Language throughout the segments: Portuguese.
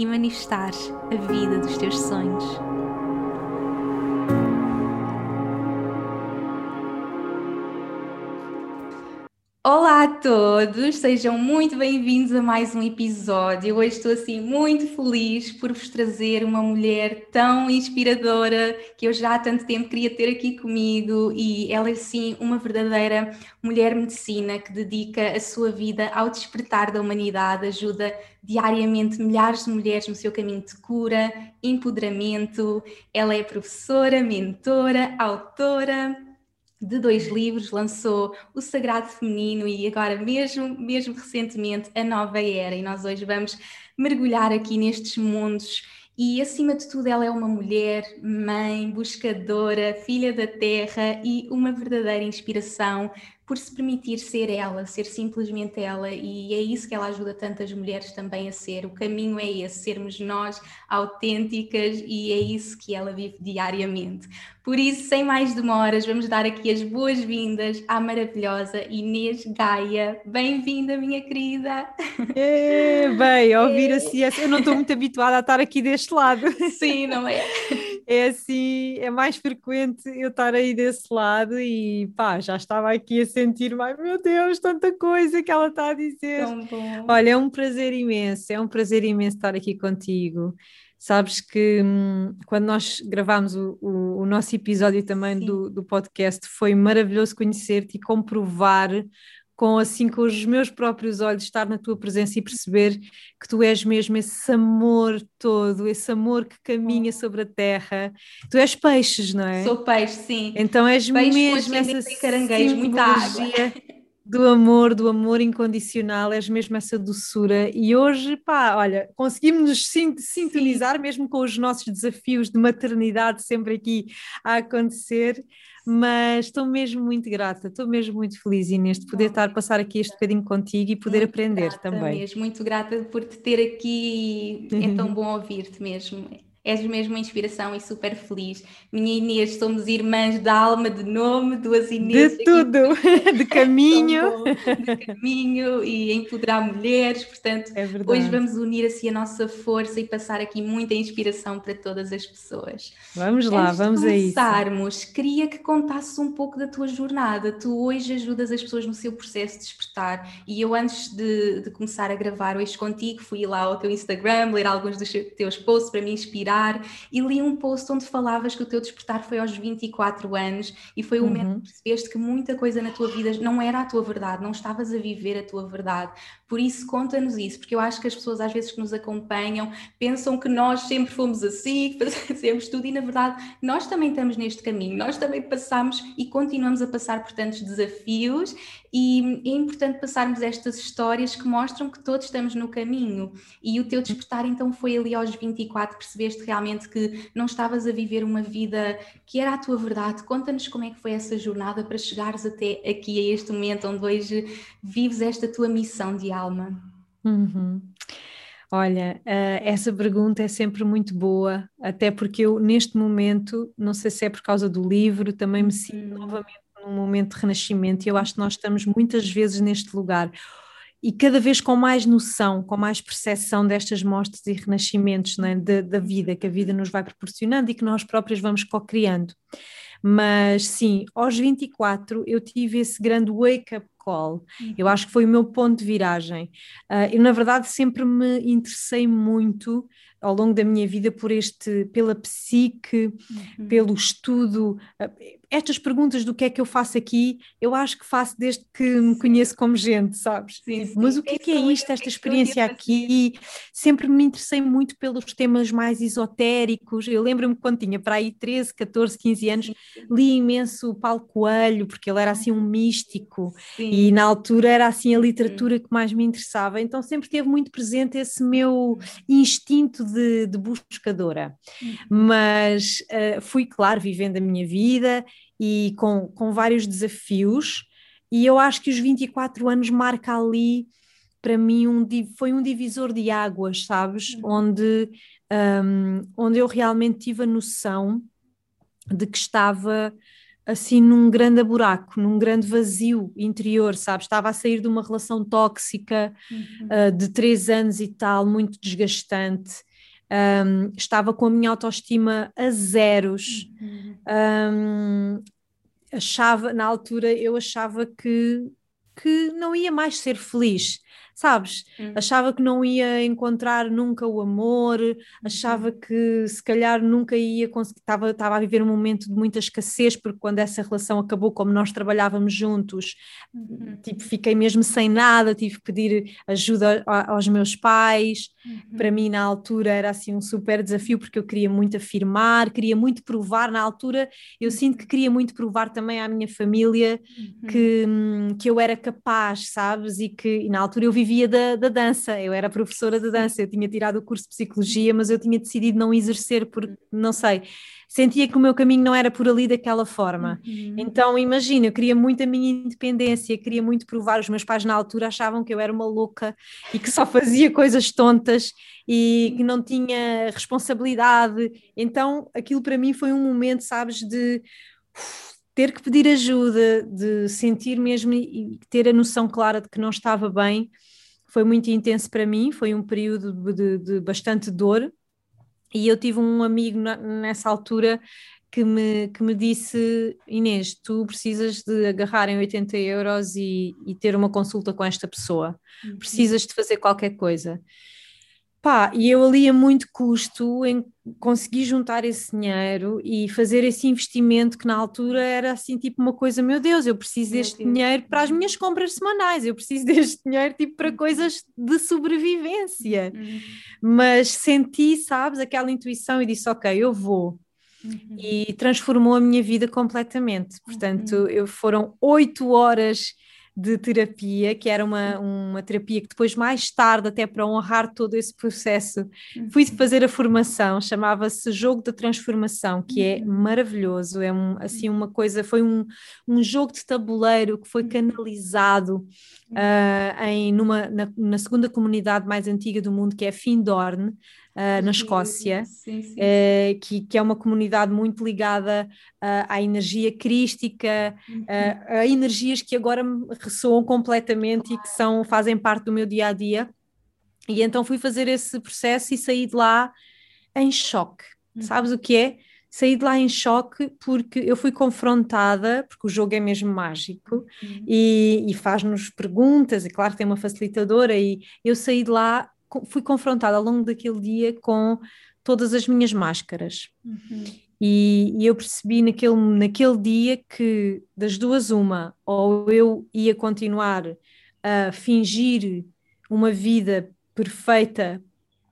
e manifestares a vida dos teus sonhos. Olá a todos, sejam muito bem-vindos a mais um episódio. Hoje estou assim muito feliz por vos trazer uma mulher tão inspiradora que eu já há tanto tempo queria ter aqui comigo e ela é sim uma verdadeira mulher medicina que dedica a sua vida ao despertar da humanidade, ajuda diariamente milhares de mulheres no seu caminho de cura, empoderamento. Ela é professora, mentora, autora de dois livros, lançou O Sagrado Feminino e agora mesmo, mesmo recentemente, A Nova Era. E nós hoje vamos mergulhar aqui nestes mundos e acima de tudo ela é uma mulher, mãe, buscadora, filha da terra e uma verdadeira inspiração por se permitir ser ela, ser simplesmente ela, e é isso que ela ajuda tantas mulheres também a ser. O caminho é esse, sermos nós autênticas, e é isso que ela vive diariamente. Por isso, sem mais demoras, vamos dar aqui as boas-vindas à maravilhosa Inês Gaia. Bem-vinda, minha querida! É, bem, ouvir assim, eu não estou muito habituada a estar aqui deste lado. Sim, não é? É assim, é mais frequente eu estar aí desse lado e pá, já estava aqui a sentir, mais meu Deus, tanta coisa que ela está a dizer. Olha, é um prazer imenso, é um prazer imenso estar aqui contigo. Sabes que hum, quando nós gravámos o, o, o nosso episódio também do, do podcast, foi maravilhoso conhecer-te e comprovar com assim com os meus próprios olhos estar na tua presença e perceber que tu és mesmo esse amor todo, esse amor que caminha sobre a terra. Tu és peixes, não é? Sou peixe, sim. Então és peixe, mesmo essa caranguejo, muita água. Do amor, do amor incondicional, és mesmo essa doçura. E hoje, pá, olha, conseguimos nos sintonizar Sim. mesmo com os nossos desafios de maternidade sempre aqui a acontecer mas estou mesmo muito grata, estou mesmo muito feliz Inês de poder estar a passar aqui este bocadinho contigo e poder muito aprender também. Mesmo, muito grata por te ter aqui, é tão bom ouvir-te mesmo. És mesmo uma inspiração e super feliz. Minha Inês, somos irmãs de alma, de nome, duas Inês. De tudo, de caminho. de caminho e empoderar mulheres. Portanto, é hoje vamos unir assim a nossa força e passar aqui muita inspiração para todas as pessoas. Vamos lá, Antes vamos a isso. começarmos, queria que contasses um pouco da tua jornada. Tu hoje ajudas as pessoas no seu processo de despertar e eu antes de, de começar a gravar hoje contigo, fui lá ao teu Instagram, ler alguns dos teus posts para me inspirar despertar e li um post onde falavas que o teu despertar foi aos 24 anos e foi o uhum. momento que percebeste que muita coisa na tua vida não era a tua verdade, não estavas a viver a tua verdade. Por isso, conta-nos isso, porque eu acho que as pessoas às vezes que nos acompanham pensam que nós sempre fomos assim, que fazemos tudo e na verdade nós também estamos neste caminho, nós também passamos e continuamos a passar por tantos desafios e é importante passarmos estas histórias que mostram que todos estamos no caminho. E o teu despertar então foi ali aos 24, percebeste realmente que não estavas a viver uma vida que era a tua verdade. Conta-nos como é que foi essa jornada para chegares até aqui a este momento onde hoje vives esta tua missão de alma. Uhum. Olha, uh, essa pergunta é sempre muito boa, até porque eu, neste momento, não sei se é por causa do livro, também me sinto uhum. novamente num momento de renascimento, e eu acho que nós estamos muitas vezes neste lugar e cada vez com mais noção, com mais percepção destas mostras e renascimentos né, da, da vida, que a vida nos vai proporcionando e que nós próprios vamos co-criando. Mas sim, aos 24 eu tive esse grande wake-up call. Eu acho que foi o meu ponto de viragem. Uh, eu, na verdade, sempre me interessei muito ao longo da minha vida por este, pela psique, uhum. pelo estudo. Uh, estas perguntas do que é que eu faço aqui, eu acho que faço desde que me conheço como gente, sabes? Sim, sim. Mas o que é, que é isto, esta experiência aqui? Sempre me interessei muito pelos temas mais esotéricos. Eu lembro-me quando tinha para aí 13, 14, 15 anos, li imenso o Paulo Coelho, porque ele era assim um místico sim. e na altura era assim a literatura que mais me interessava. Então sempre teve muito presente esse meu instinto de, de buscadora, uhum. mas uh, fui, claro, vivendo a minha vida e com, com vários desafios, e eu acho que os 24 anos marca ali para mim um, foi um divisor de águas, sabes? Uhum. Onde, um, onde eu realmente tive a noção de que estava assim num grande buraco, num grande vazio interior, sabes? Estava a sair de uma relação tóxica uhum. uh, de três anos e tal, muito desgastante. Um, estava com a minha autoestima a zeros. Uhum. Um, achava, na altura, eu achava que, que não ia mais ser feliz sabes? Hum. Achava que não ia encontrar nunca o amor, achava uhum. que se calhar nunca ia conseguir, estava, estava a viver um momento de muita escassez, porque quando essa relação acabou, como nós trabalhávamos juntos, uhum. tipo, fiquei mesmo sem nada, tive que pedir ajuda aos meus pais. Uhum. Para mim, na altura, era assim um super desafio, porque eu queria muito afirmar, queria muito provar. Na altura, eu sinto que queria muito provar também à minha família uhum. que, hum, que eu era capaz, sabes? E que e na altura eu vivia vivia da, da dança, eu era professora de dança, eu tinha tirado o curso de psicologia, mas eu tinha decidido não exercer porque, não sei, sentia que o meu caminho não era por ali daquela forma. Uhum. Então, imagina, eu queria muito a minha independência, queria muito provar. Os meus pais na altura achavam que eu era uma louca e que só fazia coisas tontas e que não tinha responsabilidade. Então, aquilo para mim foi um momento, sabes, de ter que pedir ajuda, de sentir mesmo e ter a noção clara de que não estava bem foi muito intenso para mim, foi um período de, de, bastante dor. E eu tive um amigo na, nessa altura que me, que me disse: Inês, tu precisas de agarrar em 80 euros e, e ter uma consulta com esta pessoa, uhum. precisas de fazer qualquer coisa. Pá, e eu ali a muito custo em conseguir juntar esse dinheiro e fazer esse investimento que na altura era assim tipo uma coisa, meu Deus, eu preciso meu deste Deus. dinheiro para as minhas compras semanais, eu preciso deste dinheiro tipo para uhum. coisas de sobrevivência. Uhum. Mas senti, sabes, aquela intuição e disse, ok, eu vou. Uhum. E transformou a minha vida completamente. Portanto, uhum. eu, foram oito horas de terapia, que era uma, uma terapia que depois, mais tarde, até para honrar todo esse processo, fui uhum. fazer a formação, chamava-se Jogo da Transformação, que é uhum. maravilhoso, é um, assim uma coisa, foi um, um jogo de tabuleiro que foi uhum. canalizado uh, em, numa, na, na segunda comunidade mais antiga do mundo, que é Findorn, uh, na Escócia, sim, sim. Uh, que, que é uma comunidade muito ligada uh, à energia crística, uhum. a energias que agora me ressoam completamente e que são, fazem parte do meu dia a dia. E então fui fazer esse processo e saí de lá em choque. Uhum. Sabes o que é? saí de lá em choque porque eu fui confrontada, porque o jogo é mesmo mágico uhum. e, e faz-nos perguntas, e claro tem uma facilitadora, e eu saí de lá fui confrontada ao longo daquele dia com todas as minhas máscaras. Uhum. E, e, eu percebi naquele, naquele dia que das duas uma, ou eu ia continuar a fingir uma vida perfeita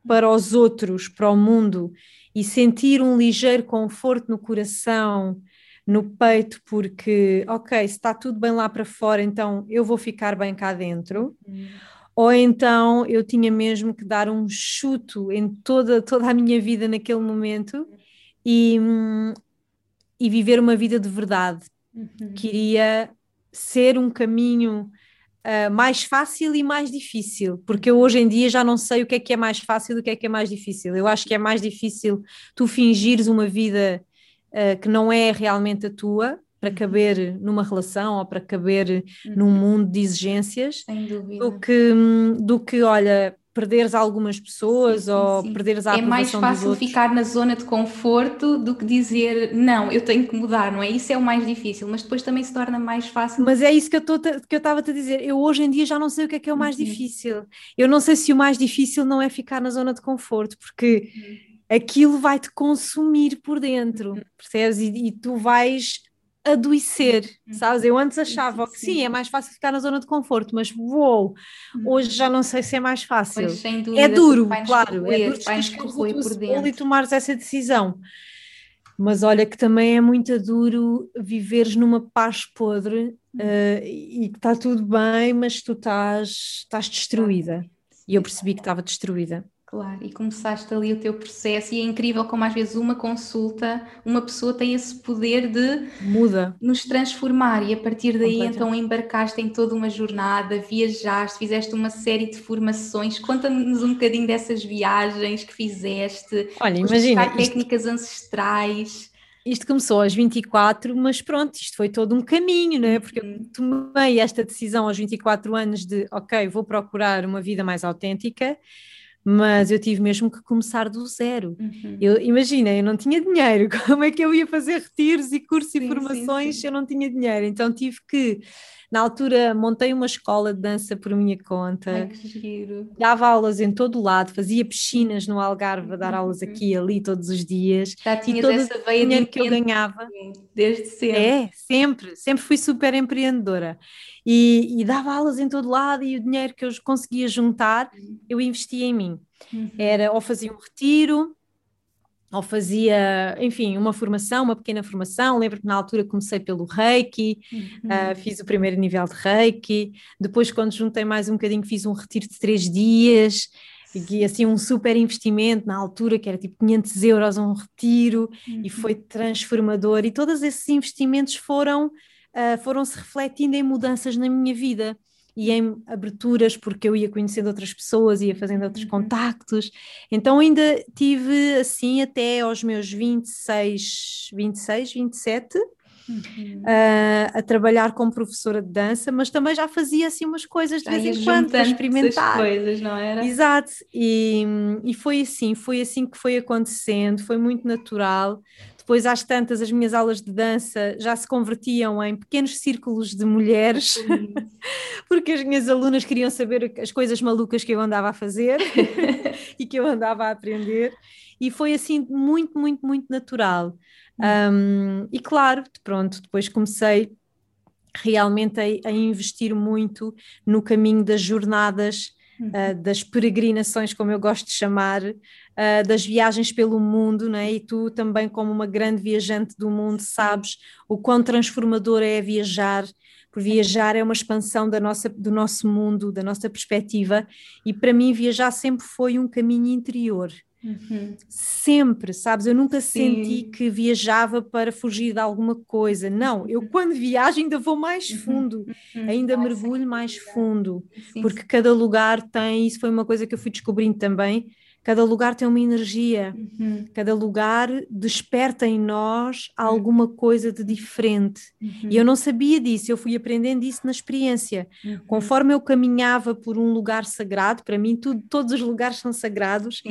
para os outros, para o mundo, e sentir um ligeiro conforto no coração, no peito, porque, ok, se está tudo bem lá para fora, então eu vou ficar bem cá dentro. Uhum ou então eu tinha mesmo que dar um chuto em toda, toda a minha vida naquele momento e, e viver uma vida de verdade. Uhum. Queria ser um caminho uh, mais fácil e mais difícil, porque eu hoje em dia já não sei o que é que é mais fácil e o que é que é mais difícil. Eu acho que é mais difícil tu fingires uma vida uh, que não é realmente a tua para caber numa relação ou para caber uhum. num mundo de exigências do que, do que, olha, perderes algumas pessoas sim, sim, ou sim. perderes a É mais fácil ficar na zona de conforto do que dizer não, eu tenho que mudar, não é? Isso é o mais difícil, mas depois também se torna mais fácil. Mas é isso que eu estava a dizer. Eu hoje em dia já não sei o que é que é o mais uhum. difícil. Eu não sei se o mais difícil não é ficar na zona de conforto, porque uhum. aquilo vai-te consumir por dentro, uhum. percebes? E, e tu vais adoecer, uhum. sabes? Eu antes achava sim, que sim, é mais fácil ficar na zona de conforto, mas uou, uhum. hoje já não sei se é mais fácil. Pois, dúvida, é duro, claro, é duro por dentro. e tomares essa decisão. Mas olha que também é muito duro viveres numa paz podre uh, e que está tudo bem, mas tu estás, estás destruída. E eu percebi que estava destruída. Claro, e começaste ali o teu processo, e é incrível como às vezes uma consulta, uma pessoa tem esse poder de muda nos transformar, e a partir daí então embarcaste em toda uma jornada, viajaste, fizeste uma série de formações. Conta-nos um bocadinho dessas viagens que fizeste, Olha, imagina, técnicas isto... ancestrais isto começou aos 24, mas pronto, isto foi todo um caminho, não é? Porque eu uhum. tomei esta decisão aos 24 anos de, ok, vou procurar uma vida mais autêntica, mas eu tive mesmo que começar do zero. Uhum. Eu, imagina, eu não tinha dinheiro, como é que eu ia fazer retiros e cursos sim, e formações sim, sim. se eu não tinha dinheiro? Então tive que na altura montei uma escola de dança por minha conta. Ai, que giro. Dava aulas em todo o lado, fazia piscinas no Algarve a dar aulas aqui e ali todos os dias. Já tinha essa veia dinheiro de que eu ganhava. Desde sempre. É, sempre, sempre fui super empreendedora. E, e dava aulas em todo lado e o dinheiro que eu conseguia juntar, eu investia em mim. Uhum. Era ou fazia um retiro, ou fazia, enfim, uma formação, uma pequena formação. Lembro que na altura comecei pelo Reiki, uhum. uh, fiz o primeiro nível de Reiki. Depois, quando juntei mais um bocadinho, fiz um retiro de três dias. E assim, um super investimento na altura, que era tipo 500 euros um retiro, uhum. e foi transformador. E todos esses investimentos foram, uh, foram se refletindo em mudanças na minha vida e em aberturas, porque eu ia conhecendo outras pessoas, ia fazendo outros uhum. contactos. Então ainda tive assim até aos meus 26, 26, 27. Uhum. Uh, a trabalhar como professora de dança, mas também já fazia assim umas coisas de vez em quando para experimentar. coisas, não era? Exato, e, e foi assim, foi assim que foi acontecendo, foi muito natural. Depois, às tantas, as minhas aulas de dança já se convertiam em pequenos círculos de mulheres, porque as minhas alunas queriam saber as coisas malucas que eu andava a fazer e que eu andava a aprender. E foi assim muito, muito, muito natural. Um, e claro, pronto, depois comecei realmente a, a investir muito no caminho das jornadas uh, das peregrinações, como eu gosto de chamar, uh, das viagens pelo mundo, né? e tu também, como uma grande viajante do mundo, sabes o quão transformador é viajar, por viajar é uma expansão da nossa, do nosso mundo, da nossa perspectiva, e para mim viajar sempre foi um caminho interior. Uhum. Sempre, sabes? Eu nunca Sim. senti que viajava para fugir de alguma coisa. Não, eu uhum. quando viajo ainda vou mais uhum. fundo, uhum. ainda mergulho mais fundo, Sim. porque cada lugar tem. Isso foi uma coisa que eu fui descobrindo também. Cada lugar tem uma energia, uhum. cada lugar desperta em nós uhum. alguma coisa de diferente. Uhum. E eu não sabia disso, eu fui aprendendo isso na experiência. Uhum. Conforme eu caminhava por um lugar sagrado, para mim tudo, todos os lugares são sagrados,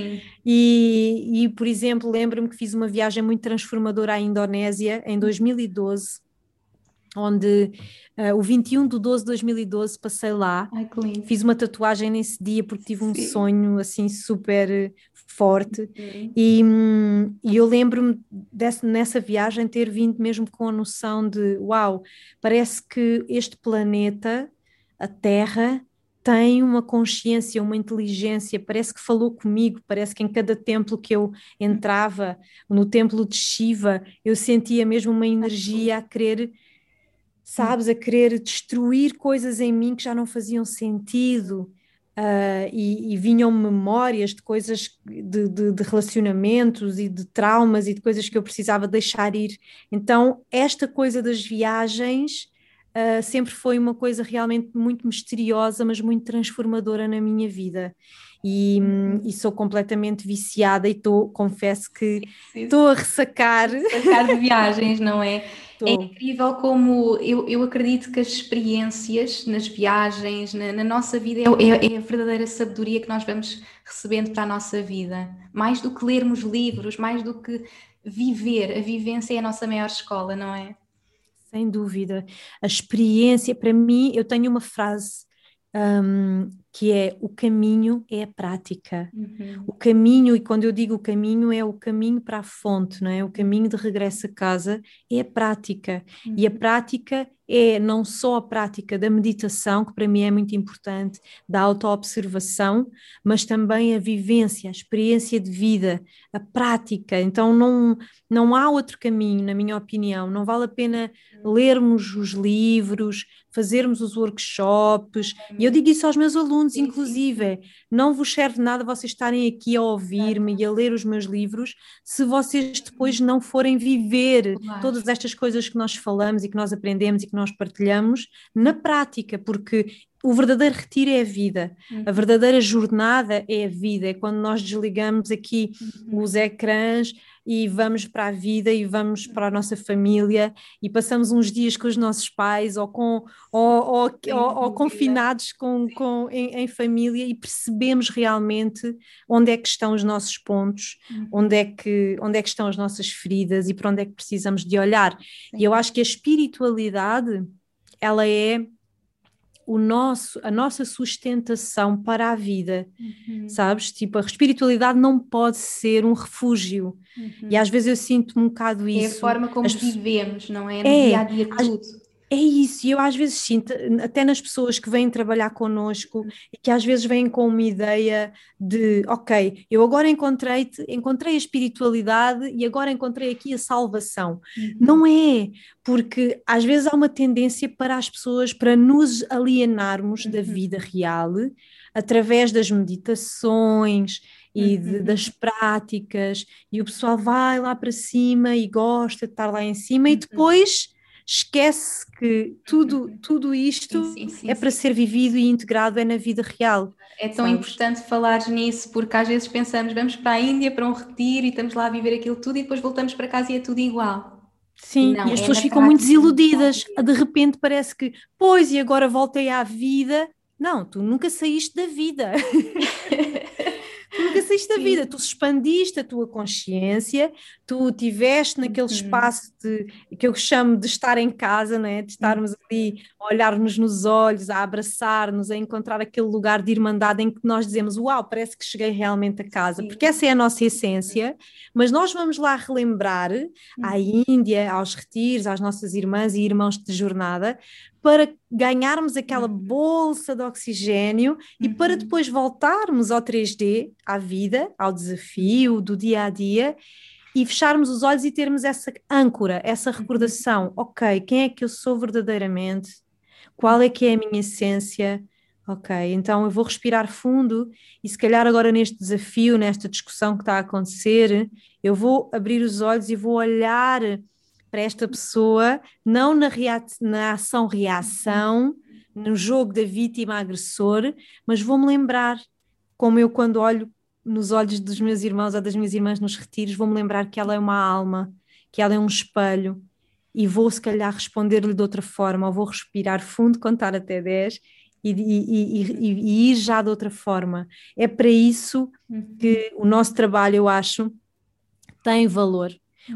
e, e, por exemplo, lembro-me que fiz uma viagem muito transformadora à Indonésia em 2012 onde uh, o 21 de 12 de 2012 passei lá, Ai, fiz uma tatuagem nesse dia porque tive um Sim. sonho assim super forte uhum. e, e, eu lembro-me nessa viagem ter vindo mesmo com a noção de uau, parece que este planeta, a Terra, tem uma consciência, uma inteligência, parece que falou comigo, parece que em cada templo que eu entrava, no templo de Shiva, eu sentia mesmo uma energia a querer sabes, a querer destruir coisas em mim que já não faziam sentido. Uh, e, e, vinham memórias de coisas, de, de, de, relacionamentos e de traumas e de coisas que eu precisava deixar ir. Então, esta coisa das viagens uh, sempre foi uma coisa realmente muito misteriosa, mas muito transformadora na minha vida. E, uhum. e sou completamente viciada e tô, confesso que estou a ressacar. Ressacar de viagens, não é? É incrível como eu, eu acredito que as experiências nas viagens, na, na nossa vida, é, é, é, a verdadeira sabedoria que nós vamos recebendo para a nossa vida. Mais do que lermos livros, mais do que viver. A vivência é a nossa maior escola, não é? Sem dúvida. A experiência, para mim, eu tenho uma frase um, que é o caminho é a prática. Uhum. O caminho, e quando eu digo o caminho, é o caminho para a fonte, não é? O caminho de regresso a casa é a prática. Uhum. E a uhum. prática é não só a prática da meditação, que para mim é muito importante, da autoobservação, mas também a vivência, a experiência de vida, a prática. Então não, não há outro caminho, na minha opinião. Não vale a pena lermos os livros, fazermos os workshops. E eu digo isso aos meus alunos alunos, sim, inclusive. Sim. Não vos serve nada vocês estarem aqui a ouvir-me e a ler os meus livros se vocês depois não forem viver claro. todas estas coisas que nós falamos e que nós aprendemos e que nós partilhamos na prática, porque o verdadeiro retiro é a vida, uhum. a verdadeira jornada é a vida, é quando nós desligamos aqui uhum. os ecrãs e vamos para a vida e vamos para a nossa família e passamos uns dias com os nossos pais ou, com, ou, ou, ou, ou confinados com, com, em, em, família e percebemos realmente onde é que estão os nossos pontos, uhum. onde, é que, onde é que estão as nossas feridas e para onde é que precisamos de olhar. Sim. E eu acho que a espiritualidade, ela é o nosso, a nossa sustentação para a vida, uhum. sabes? Tipo, a espiritualidade não pode ser um refúgio. Uhum. E às vezes eu sinto um bocado isso. É a forma como As... vivemos, não é? No é, dia a dia tudo. É isso, e eu às vezes sinto, até nas pessoas que vêm trabalhar connosco e que às vezes vêm com uma ideia de, ok, eu agora encontrei-te, encontrei a espiritualidade e agora encontrei aqui a salvação. Uhum. Não é, porque às vezes há uma tendência para as pessoas, para nos alienarmos uhum. da vida real através das meditações e de, uhum. das práticas, e o pessoal vai lá para cima e gosta de estar lá em cima, e uhum. depois esquece que tudo, uhum. tudo isto sim, sim, sim, é para ser vivido e integrado é na vida real. É tão sabes? importante falar nisso, porque às vezes pensamos, vamos para a Índia para um retiro e estamos lá a viver aquilo tudo e depois voltamos para casa e é tudo igual. Sim, Não, e as é pessoas ficam muito desiludidas. De repente parece que, pois, e agora voltei à vida. Não, tu nunca saíste da vida. saíste da vida, tu expandiste a tua consciência, tu tiveste naquele uhum. espaço de, que eu chamo de estar em casa, não é? de estarmos uhum. ali a olhar-nos nos olhos, a abraçar-nos, a encontrar aquele lugar de irmandade em que nós dizemos: Uau, parece que cheguei realmente a casa, Sim. porque essa é a nossa essência, mas nós vamos lá relembrar à uhum. Índia, aos retiros, às nossas irmãs e irmãos de jornada, para ganharmos aquela uhum. bolsa de oxigênio e para uhum. depois voltarmos ao 3D, à vida, ao desafio do dia a dia e fecharmos os olhos e termos essa âncora, essa uhum. recordação. Ok, quem é que eu sou verdadeiramente? Qual é que é a minha essência? Ok, então eu vou respirar fundo e se calhar agora neste desafio, nesta discussão que está a acontecer, eu vou abrir os olhos e vou olhar para esta pessoa, não na, na ação-reação, no jogo da vítima-agressor, mas vou-me lembrar, como eu quando olho nos olhos dos meus irmãos ou das minhas irmãs nos retiros, vou-me lembrar que ela é uma alma, que ela é um espelho, e vou se calhar responder-lhe de outra forma, ou vou respirar fundo, contar até 10 e, e, e, e, ir já de outra forma. É para isso uhum. que o nosso trabalho, eu acho, tem valor.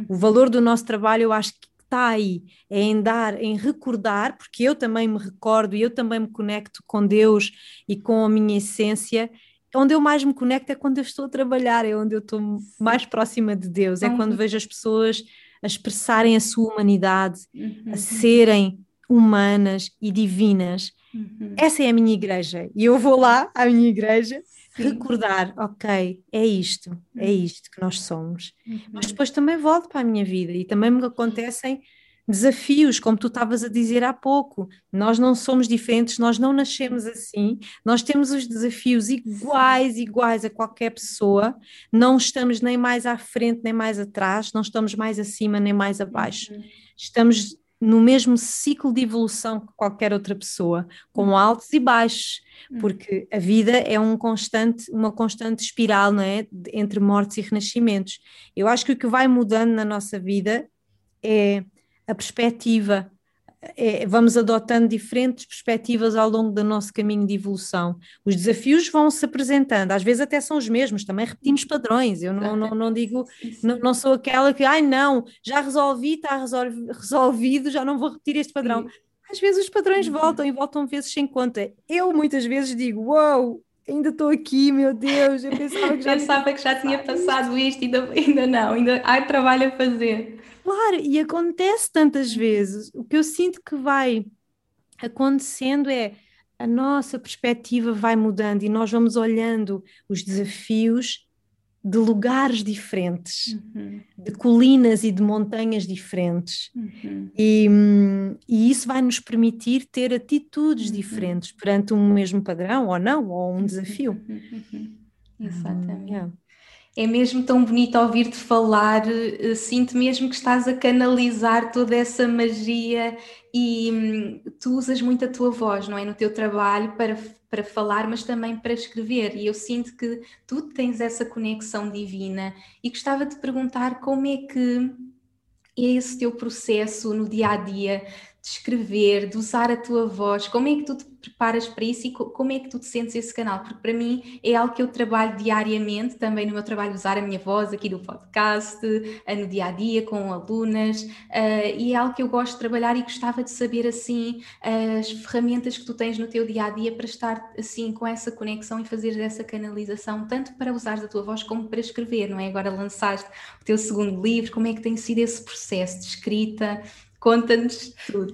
O valor do nosso trabalho, eu acho que está aí, é em dar, em recordar, porque eu também me recordo e eu também me conecto com Deus e com a minha essência. Onde eu mais me conecto é quando eu estou a trabalhar, é onde eu estou mais próxima de Deus, é uhum. quando vejo as pessoas a expressarem a sua humanidade, uhum. a serem humanas e divinas. Uhum. Essa é a minha igreja. E eu vou lá à minha igreja Sim. recordar, ok, é isto, é uhum. isto que nós somos. Uhum. Mas depois também volto para a minha vida e também me acontecem desafios, como tu estavas a dizer há pouco. Nós não somos diferentes, nós não nascemos assim, nós temos os desafios iguais, iguais a qualquer pessoa, não estamos nem mais à frente nem mais atrás, não estamos mais acima nem mais abaixo. Uhum. Estamos no mesmo ciclo de evolução que qualquer outra pessoa, com uhum. altos e baixos, uhum. porque a vida é um constante, uma constante espiral, não é? Entre mortes e renascimentos. Eu acho que o que vai mudando na nossa vida é a perspectiva, é, vamos adotando diferentes perspectivas ao longo do nosso caminho de evolução. Os desafios vão se apresentando, às vezes até são os mesmos, também repetimos padrões. Eu não, não, não digo, não, não, sou aquela que, ai não, já resolvi, está resolvido, já não vou repetir este padrão. Às vezes os padrões uhum. voltam e voltam vezes sem conta. Eu muitas vezes digo, uau, wow, ainda estou aqui, meu Deus, eu pensava que já, pensava que já tinha passado isto, ainda, ainda não, ainda há trabalho a fazer. Claro, e acontece tantas vezes. O que eu sinto que vai acontecendo é a nossa perspectiva vai mudando e nós vamos olhando os desafios de lugares diferentes, uhum. de colinas e de montanhas diferentes. Uhum. E, e, isso vai nos permitir ter atitudes uhum. diferentes perante um mesmo padrão, ou não, ou um desafio. Uhum. Exatamente. Yeah. É mesmo tão bonito ouvir-te falar, eh, sinto mesmo que estás a canalizar toda essa magia e hum, tu usas muito a tua voz, não é? No teu trabalho para para falar, mas também para escrever. E eu sinto que tu tens essa conexão divina e gostava de perguntar como é que é esse teu processo no dia a dia de escrever, de usar a tua voz, como é que tu te preparas para isso e como é que tu te sentes esse canal? Porque para mim é algo que eu trabalho diariamente, também no meu trabalho, usar a minha voz aqui no podcast, eh, no dia a dia, com alunas, uh, e é algo que eu gosto de trabalhar e gostava de saber assim as ferramentas que tu tens no teu dia a dia para estar assim com essa conexão e fazer essa canalização, tanto para usar a tua voz como para escrever, não é? Agora lançaste o teu segundo livro, como é que tem sido esse processo de escrita? Conta-nos tudo.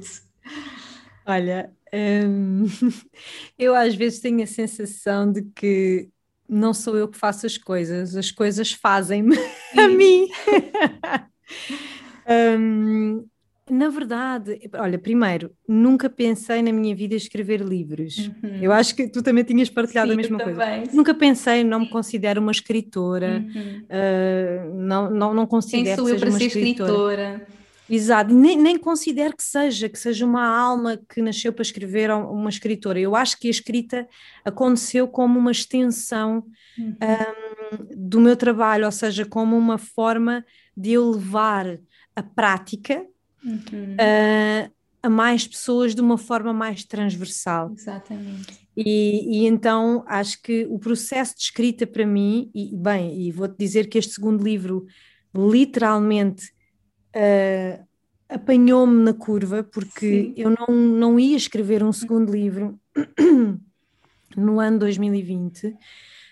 Olha, hum, eu às vezes tenho a sensação de que não sou eu que faço as coisas, as coisas fazem-me a mim. hum, na verdade, olha, primeiro, nunca pensei na minha vida escrever livros. Uhum. Eu acho que tu também tinhas partilhado Sim, a mesma coisa. Nunca pensei, não me considero uma escritora, uhum. uh, não, não, não considero Quem sou eu para ser escritora. escritora? Exato, nem, nem considero que seja, que seja uma alma que nasceu para escrever uma escritora. Eu acho que a escrita aconteceu como uma extensão uhum. um, do meu trabalho, ou seja, como uma forma de eu levar a prática uhum. uh, a mais pessoas de uma forma mais transversal. Exatamente. E, e, então acho que o processo de escrita para mim, e bem, e vou-te dizer que este segundo livro literalmente uh, apanhou-me na curva, porque Sim. eu não, não ia escrever um segundo livro no ano 2020.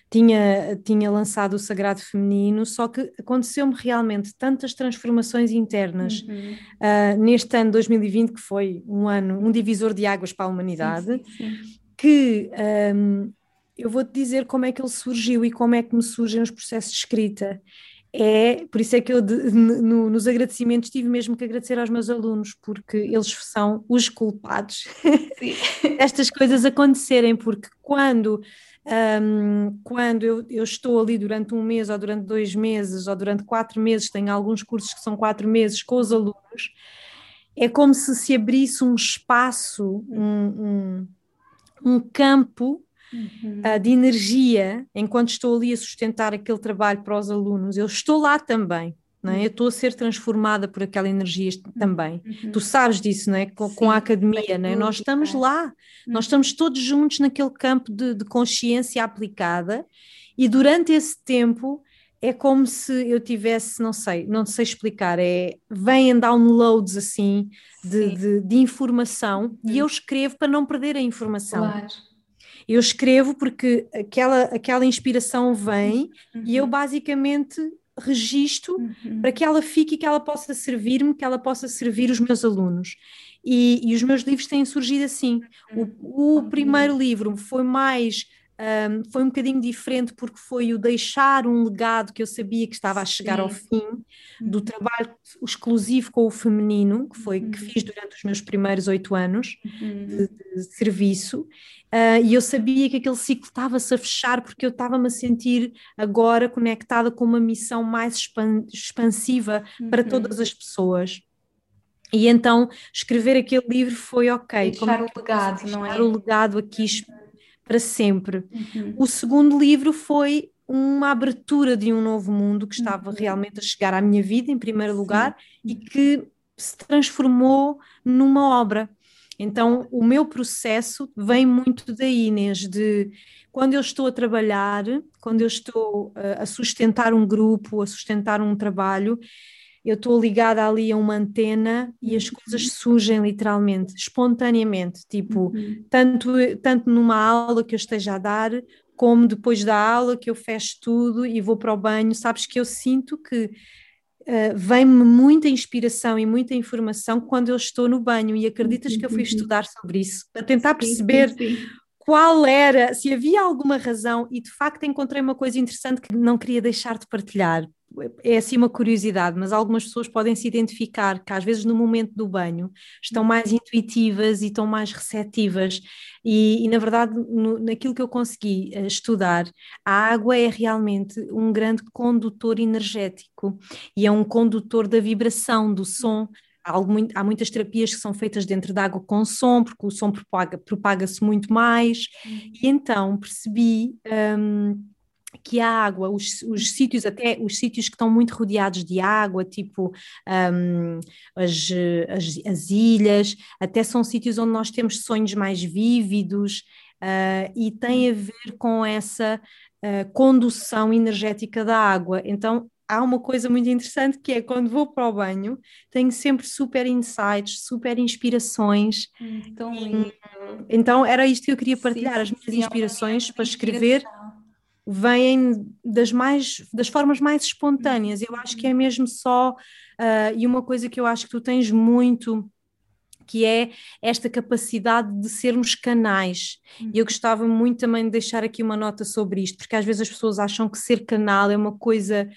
Tinha, tinha lançado o Sagrado Feminino, só que aconteceu-me realmente tantas transformações internas uhum. uh, neste ano 2020, que foi um ano, um divisor de águas para a humanidade, sim, sim, sim. que um, eu vou-te dizer como é que ele surgiu e como é que me surgem os processos de escrita é, por isso é que eu de, no, nos agradecimentos tive mesmo que agradecer aos meus alunos, porque eles são os culpados destas coisas acontecerem, porque quando, um, quando eu, eu, estou ali durante um mês, ou durante dois meses, ou durante quatro meses, tenho alguns cursos que são quatro meses com os alunos, é como se se abrisse um espaço, um, um, um campo uhum. uh, de energia enquanto estou ali a sustentar aquele trabalho para os alunos. Eu estou lá também. Não é? Eu estou a ser transformada por aquela energia também. Uhum. Tu sabes disso, não é? Com, Sim, com a academia, não é? Nós estamos lá, uhum. nós estamos todos juntos naquele campo de, de consciência aplicada e durante esse tempo é como se eu tivesse, não sei, não sei explicar, é vêm downloads assim de, de, de, informação uhum. e eu escrevo para não perder a informação. Claro. Eu escrevo porque aquela, aquela inspiração vem uhum. e eu uhum. basicamente registro uhum. para que ela fique e que ela possa servir-me, que ela possa servir os meus alunos. E, e os meus livros têm surgido assim. O, o primeiro livro foi mais um, foi um bocadinho diferente porque foi o deixar um legado que eu sabia que estava a chegar Sim. ao fim do uhum. trabalho exclusivo com o feminino que foi uhum. que fiz durante os meus primeiros oito anos uhum. de, de, serviço uh, e eu sabia que aquele ciclo estava-se a fechar porque eu estava-me a sentir agora conectada com uma missão mais expan expansiva uhum. para todas as pessoas e então escrever aquele livro foi ok. Deixar o legado, não é? o legado aqui para sempre. Uhum. O segundo livro foi uma abertura de um novo mundo que estava uhum. realmente a chegar à minha vida, em primeiro lugar, Sim. e que se transformou numa obra. Então, o meu processo vem muito daí, Inês, de quando eu estou a trabalhar, quando eu estou uh, a sustentar um grupo, a sustentar um trabalho, eu estou ligada ali a uma antena e as coisas uhum. surgem literalmente, espontaneamente, tipo, uhum. tanto, tanto numa aula que eu esteja a dar, como depois da aula que eu fecho tudo e vou para o banho, sabes que eu sinto que uh, vem-me muita inspiração e muita informação quando eu estou no banho e acreditas que eu fui uhum. estudar sobre isso, para tentar perceber sim, sim, sim qual era, se havia alguma razão, e de facto encontrei uma coisa interessante que não queria deixar de partilhar. É assim uma curiosidade, mas algumas pessoas podem se identificar que às vezes no momento do banho estão mais intuitivas e estão mais receptivas, e, e na verdade, no, naquilo que eu consegui uh, estudar, a água é realmente um grande condutor energético e é um condutor da vibração, do som, há muitas terapias que são feitas dentro da água com som, porque o som propaga-se propaga muito mais, uhum. e então percebi um, que a água, os, os sítios, até os sítios que estão muito rodeados de água, tipo um, as, as, as, ilhas, até são sítios onde nós temos sonhos mais vívidos, uh, e tem a ver com essa uh, condução energética da água. Então, há uma coisa muito interessante que é quando vou para o banho, tenho sempre super insights, super inspirações. Então, então era isto que eu queria partilhar, sim, as minhas sim, inspirações para escrever vêm das mais das formas mais espontâneas. Eu acho que é mesmo só uh, e uma coisa que eu acho que tu tens muito que é esta capacidade de sermos canais. E eu gostava muito também de deixar aqui uma nota sobre isto, porque às vezes as pessoas acham que ser canal é uma coisa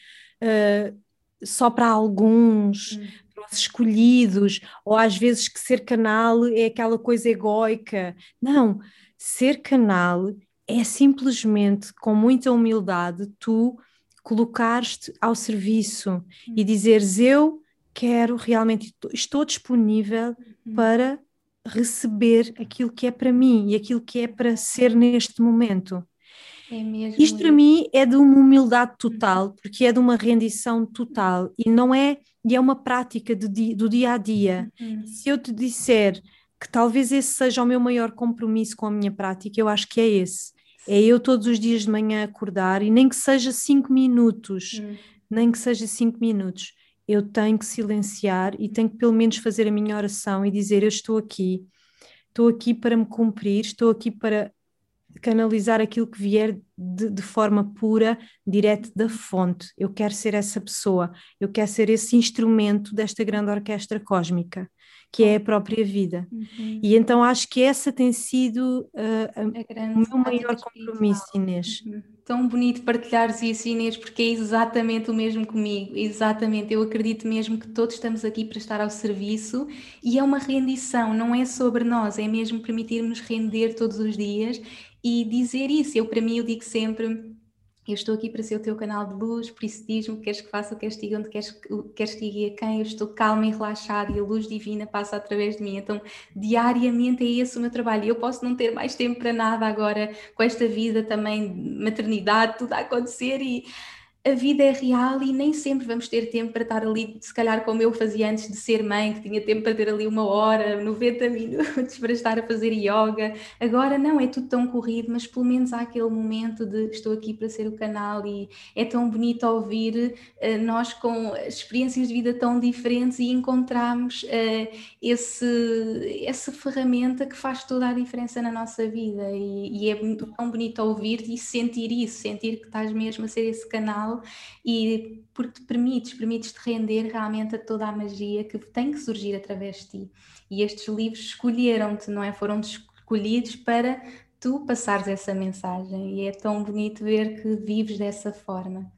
uh, só para alguns, hum. para os escolhidos, ou às vezes que ser canal é aquela coisa egóica. Não, ser canal é simplesmente com muita humildade tu colocar-te ao serviço hum. e dizeres eu quero realmente, estou disponível hum. para receber aquilo que é para mim e aquilo que é para ser neste momento. É mesmo Isto para mim é de uma humildade total, porque é de uma rendição total e não é, e é uma prática do dia, do dia a dia. Uhum. Se eu te disser que talvez esse seja o meu maior compromisso com a minha prática, eu acho que é esse. É eu todos os dias de manhã acordar e nem que seja cinco minutos, uhum. nem que seja cinco minutos, eu tenho que silenciar e tenho que pelo menos fazer a minha oração e dizer: Eu estou aqui, estou aqui para me cumprir, estou aqui para canalizar aquilo que vier de, de, forma pura, direto da fonte. Eu quero ser essa pessoa, eu quero ser esse instrumento desta grande orquestra cósmica, que é a própria vida. Uhum. E então acho que essa tem sido uh, o meu maior compromisso, Inês. Uhum. Tão bonito partilhares isso, Inês, porque é exatamente o mesmo comigo. Exatamente, eu acredito mesmo que todos estamos aqui para estar ao serviço e é uma rendição, não é sobre nós, é mesmo permitir-nos render todos os dias e dizer isso. Eu, para mim, eu digo sempre: eu estou aqui para ser o teu canal de luz, por isso diz-me queres que faça, queres que diga onde queres, queres que diga a quem, eu estou calma e relaxada e a luz divina passa através de mim. Então, diariamente é esse o meu trabalho. Eu posso não ter mais tempo para nada agora, com esta vida também, maternidade, tudo a acontecer e a vida é real e nem sempre vamos ter tempo para estar ali, se calhar como eu fazia antes de ser mãe, que tinha tempo para ter ali uma hora, 90 minutos para estar a fazer yoga. Agora não, é tudo tão corrido, mas pelo menos há aquele momento de estou aqui para ser o canal e é tão bonito ouvir uh, nós com experiências de vida tão diferentes e encontrarmos uh, esse, essa ferramenta que faz toda a diferença na nossa vida e, e é tão bonito ouvir e sentir isso, sentir que estás mesmo a ser esse canal e porque te permites, permites-te render realmente a toda a magia que tem que surgir através de ti. E estes livros escolheram-te, não é? Foram escolhidos para tu passares essa mensagem e é tão bonito ver que vives dessa forma.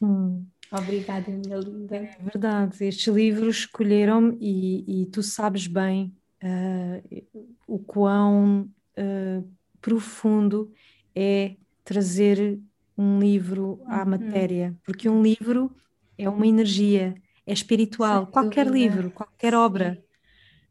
Hum. Obrigada, minha linda. É verdade, estes livros escolheram-me e, e, tu sabes bem uh, o quão uh, profundo é trazer um livro à uhum. matéria, porque um livro é uma energia, é espiritual, Sem qualquer dúvida. livro, qualquer obra.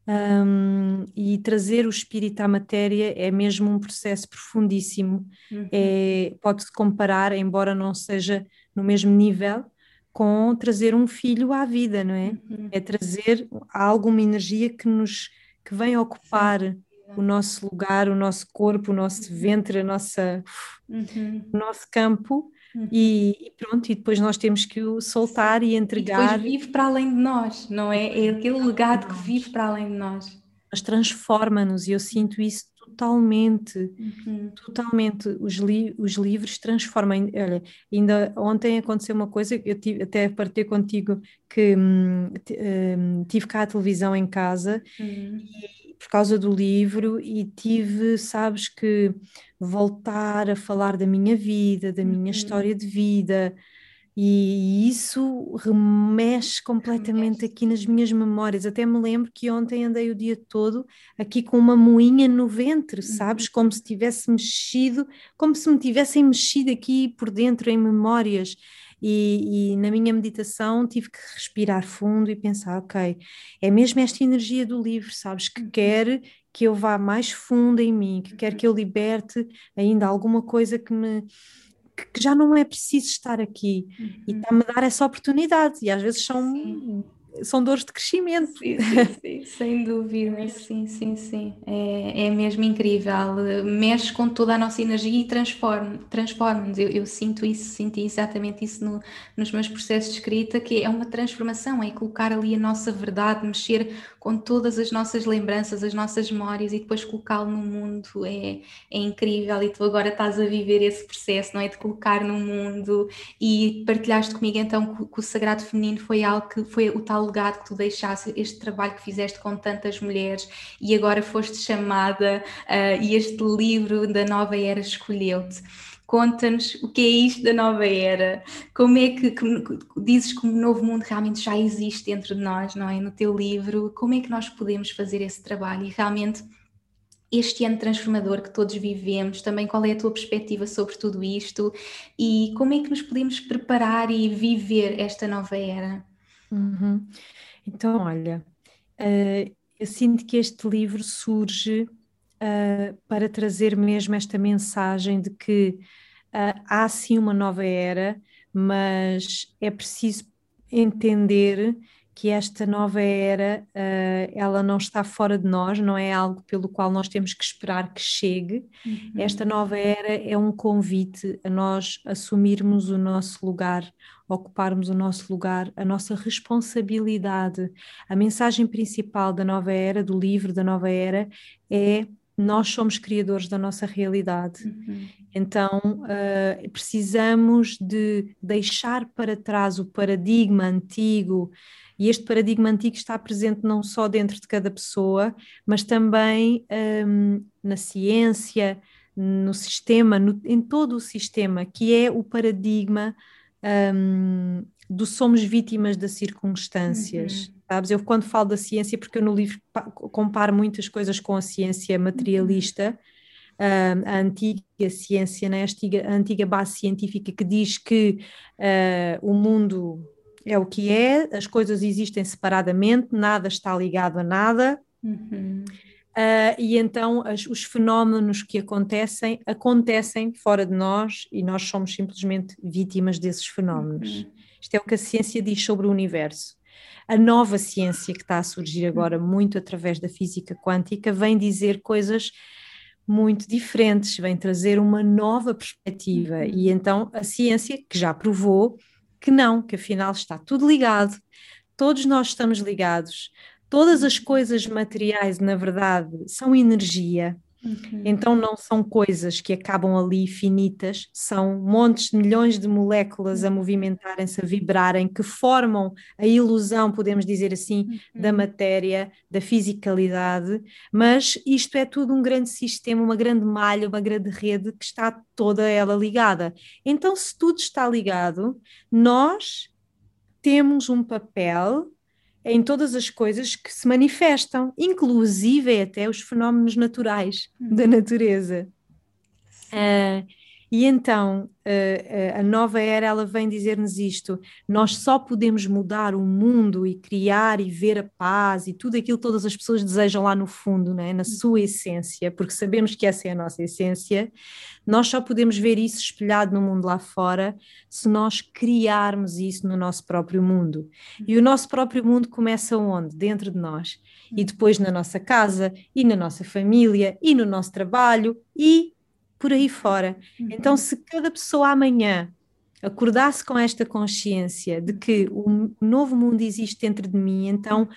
Um, e trazer o espírito à matéria é mesmo um processo profundíssimo. Uhum. É, Pode-se comparar, embora não seja no mesmo nível, com trazer um filho à vida, não é? Uhum. É trazer alguma energia que nos que vem ocupar Sim o nosso lugar, o nosso corpo, o nosso uhum. ventre, a nossa, uhum. o nosso campo. Uhum. E, e, pronto, e depois nós temos que o soltar e entregar. E depois vive para além de nós, não é? É aquele legado que vive para além de nós. Mas transforma-nos e eu sinto isso totalmente, uhum. totalmente. Os, li os livros transformam. Olha, ainda ontem aconteceu uma coisa, eu tive, até partilhei contigo que hum, hum, tive cá a televisão em casa uhum. e por causa do livro e tive, sabes, que voltar a falar da minha vida, da minha uhum. história de vida, e isso remexe completamente aqui nas minhas memórias. Até me lembro que ontem andei o dia todo aqui com uma moinha no ventre, sabes? Uhum. Como se tivesse mexido, como se me tivessem mexido aqui por dentro em memórias. E, e, na minha meditação tive que respirar fundo e pensar, ok, é mesmo esta energia do livro, sabes, que uhum. quer que eu vá mais fundo em mim, que quer que eu liberte ainda alguma coisa que me que já não é preciso estar aqui uhum. e está-me a dar essa oportunidade e às vezes são Sim são dores de crescimento. Sim, sim, sim sem dúvida, sim, sim, sim. É, é mesmo incrível. Mexe com toda a nossa energia e transforma-nos. Transforma eu, eu, sinto isso, senti exatamente isso no, nos meus processos de escrita, que é uma transformação, é colocar ali a nossa verdade, mexer com todas as nossas lembranças, as nossas memórias e depois colocá-lo no mundo. É, é incrível e tu agora estás a viver esse processo, não é? De colocar no mundo e partilhaste comigo então que, que o Sagrado Feminino foi algo que foi o tal legado que tu deixaste, este trabalho que fizeste com tantas mulheres e agora foste chamada uh, e este livro da nova era escolheu-te. Conta-nos o que é isto da nova era, como é que, que, dizes que um novo mundo realmente já existe dentro de nós, não é? No teu livro, como é que nós podemos fazer esse trabalho e realmente este ano transformador que todos vivemos, também qual é a tua perspectiva sobre tudo isto e como é que nos podemos preparar e viver esta nova era? Uhum. Então, olha, uh, eu sinto que este livro surge uh, para trazer mesmo esta mensagem de que uh, há sim uma nova era, mas é preciso entender que esta nova era, uh, ela não está fora de nós, não é algo pelo qual nós temos que esperar que chegue. Uhum. Esta nova era é um convite a nós assumirmos o nosso lugar, ocuparmos o nosso lugar, a nossa responsabilidade. A mensagem principal da nova era, do livro da nova era, é nós somos criadores da nossa realidade. Uhum. Então, uh, precisamos de deixar para trás o paradigma antigo, e este paradigma antigo está presente não só dentro de cada pessoa, mas também um, na ciência, no sistema, no, em todo o sistema, que é o paradigma um, do somos vítimas das circunstâncias. Uhum. Sabes? Eu quando falo da ciência, porque eu no livro comparo muitas coisas com a ciência materialista, uhum. a antiga ciência, né? a, antiga, a antiga base científica que diz que uh, o mundo é o que é, as coisas existem separadamente, nada está ligado a nada. Uhum. Uh, e então as, os fenómenos que acontecem, acontecem fora de nós e nós somos simplesmente vítimas desses fenómenos. Uhum. Isto é o que a ciência diz sobre o universo. A nova ciência que está a surgir agora, muito através da física quântica, vem dizer coisas muito diferentes, vem trazer uma nova perspectiva. Uhum. E então a ciência, que já provou que não, que afinal está tudo ligado, todos nós estamos ligados, todas as coisas materiais, na verdade, são energia. Uhum. Então não são coisas que acabam ali finitas, são montes de milhões de moléculas a uhum. movimentarem-se, a vibrarem, que formam a ilusão, podemos dizer assim, uhum. da matéria, da fisicalidade, mas isto é tudo um grande sistema, uma grande malha, uma grande rede que está toda ela ligada. Então, se tudo está ligado, nós temos um papel em todas as coisas que se manifestam, inclusive até os fenómenos naturais da uhum. natureza. Uh, e então a nova era ela vem dizer-nos isto: nós só podemos mudar o mundo e criar e ver a paz e tudo aquilo que todas as pessoas desejam lá no fundo, né? na sua essência, porque sabemos que essa é a nossa essência. Nós só podemos ver isso espelhado no mundo lá fora se nós criarmos isso no nosso próprio mundo. E o nosso próprio mundo começa onde? Dentro de nós. E depois na nossa casa, e na nossa família, e no nosso trabalho, e por aí fora. Uhum. Então, se cada pessoa amanhã acordasse com esta consciência de que o novo mundo existe dentro de mim, então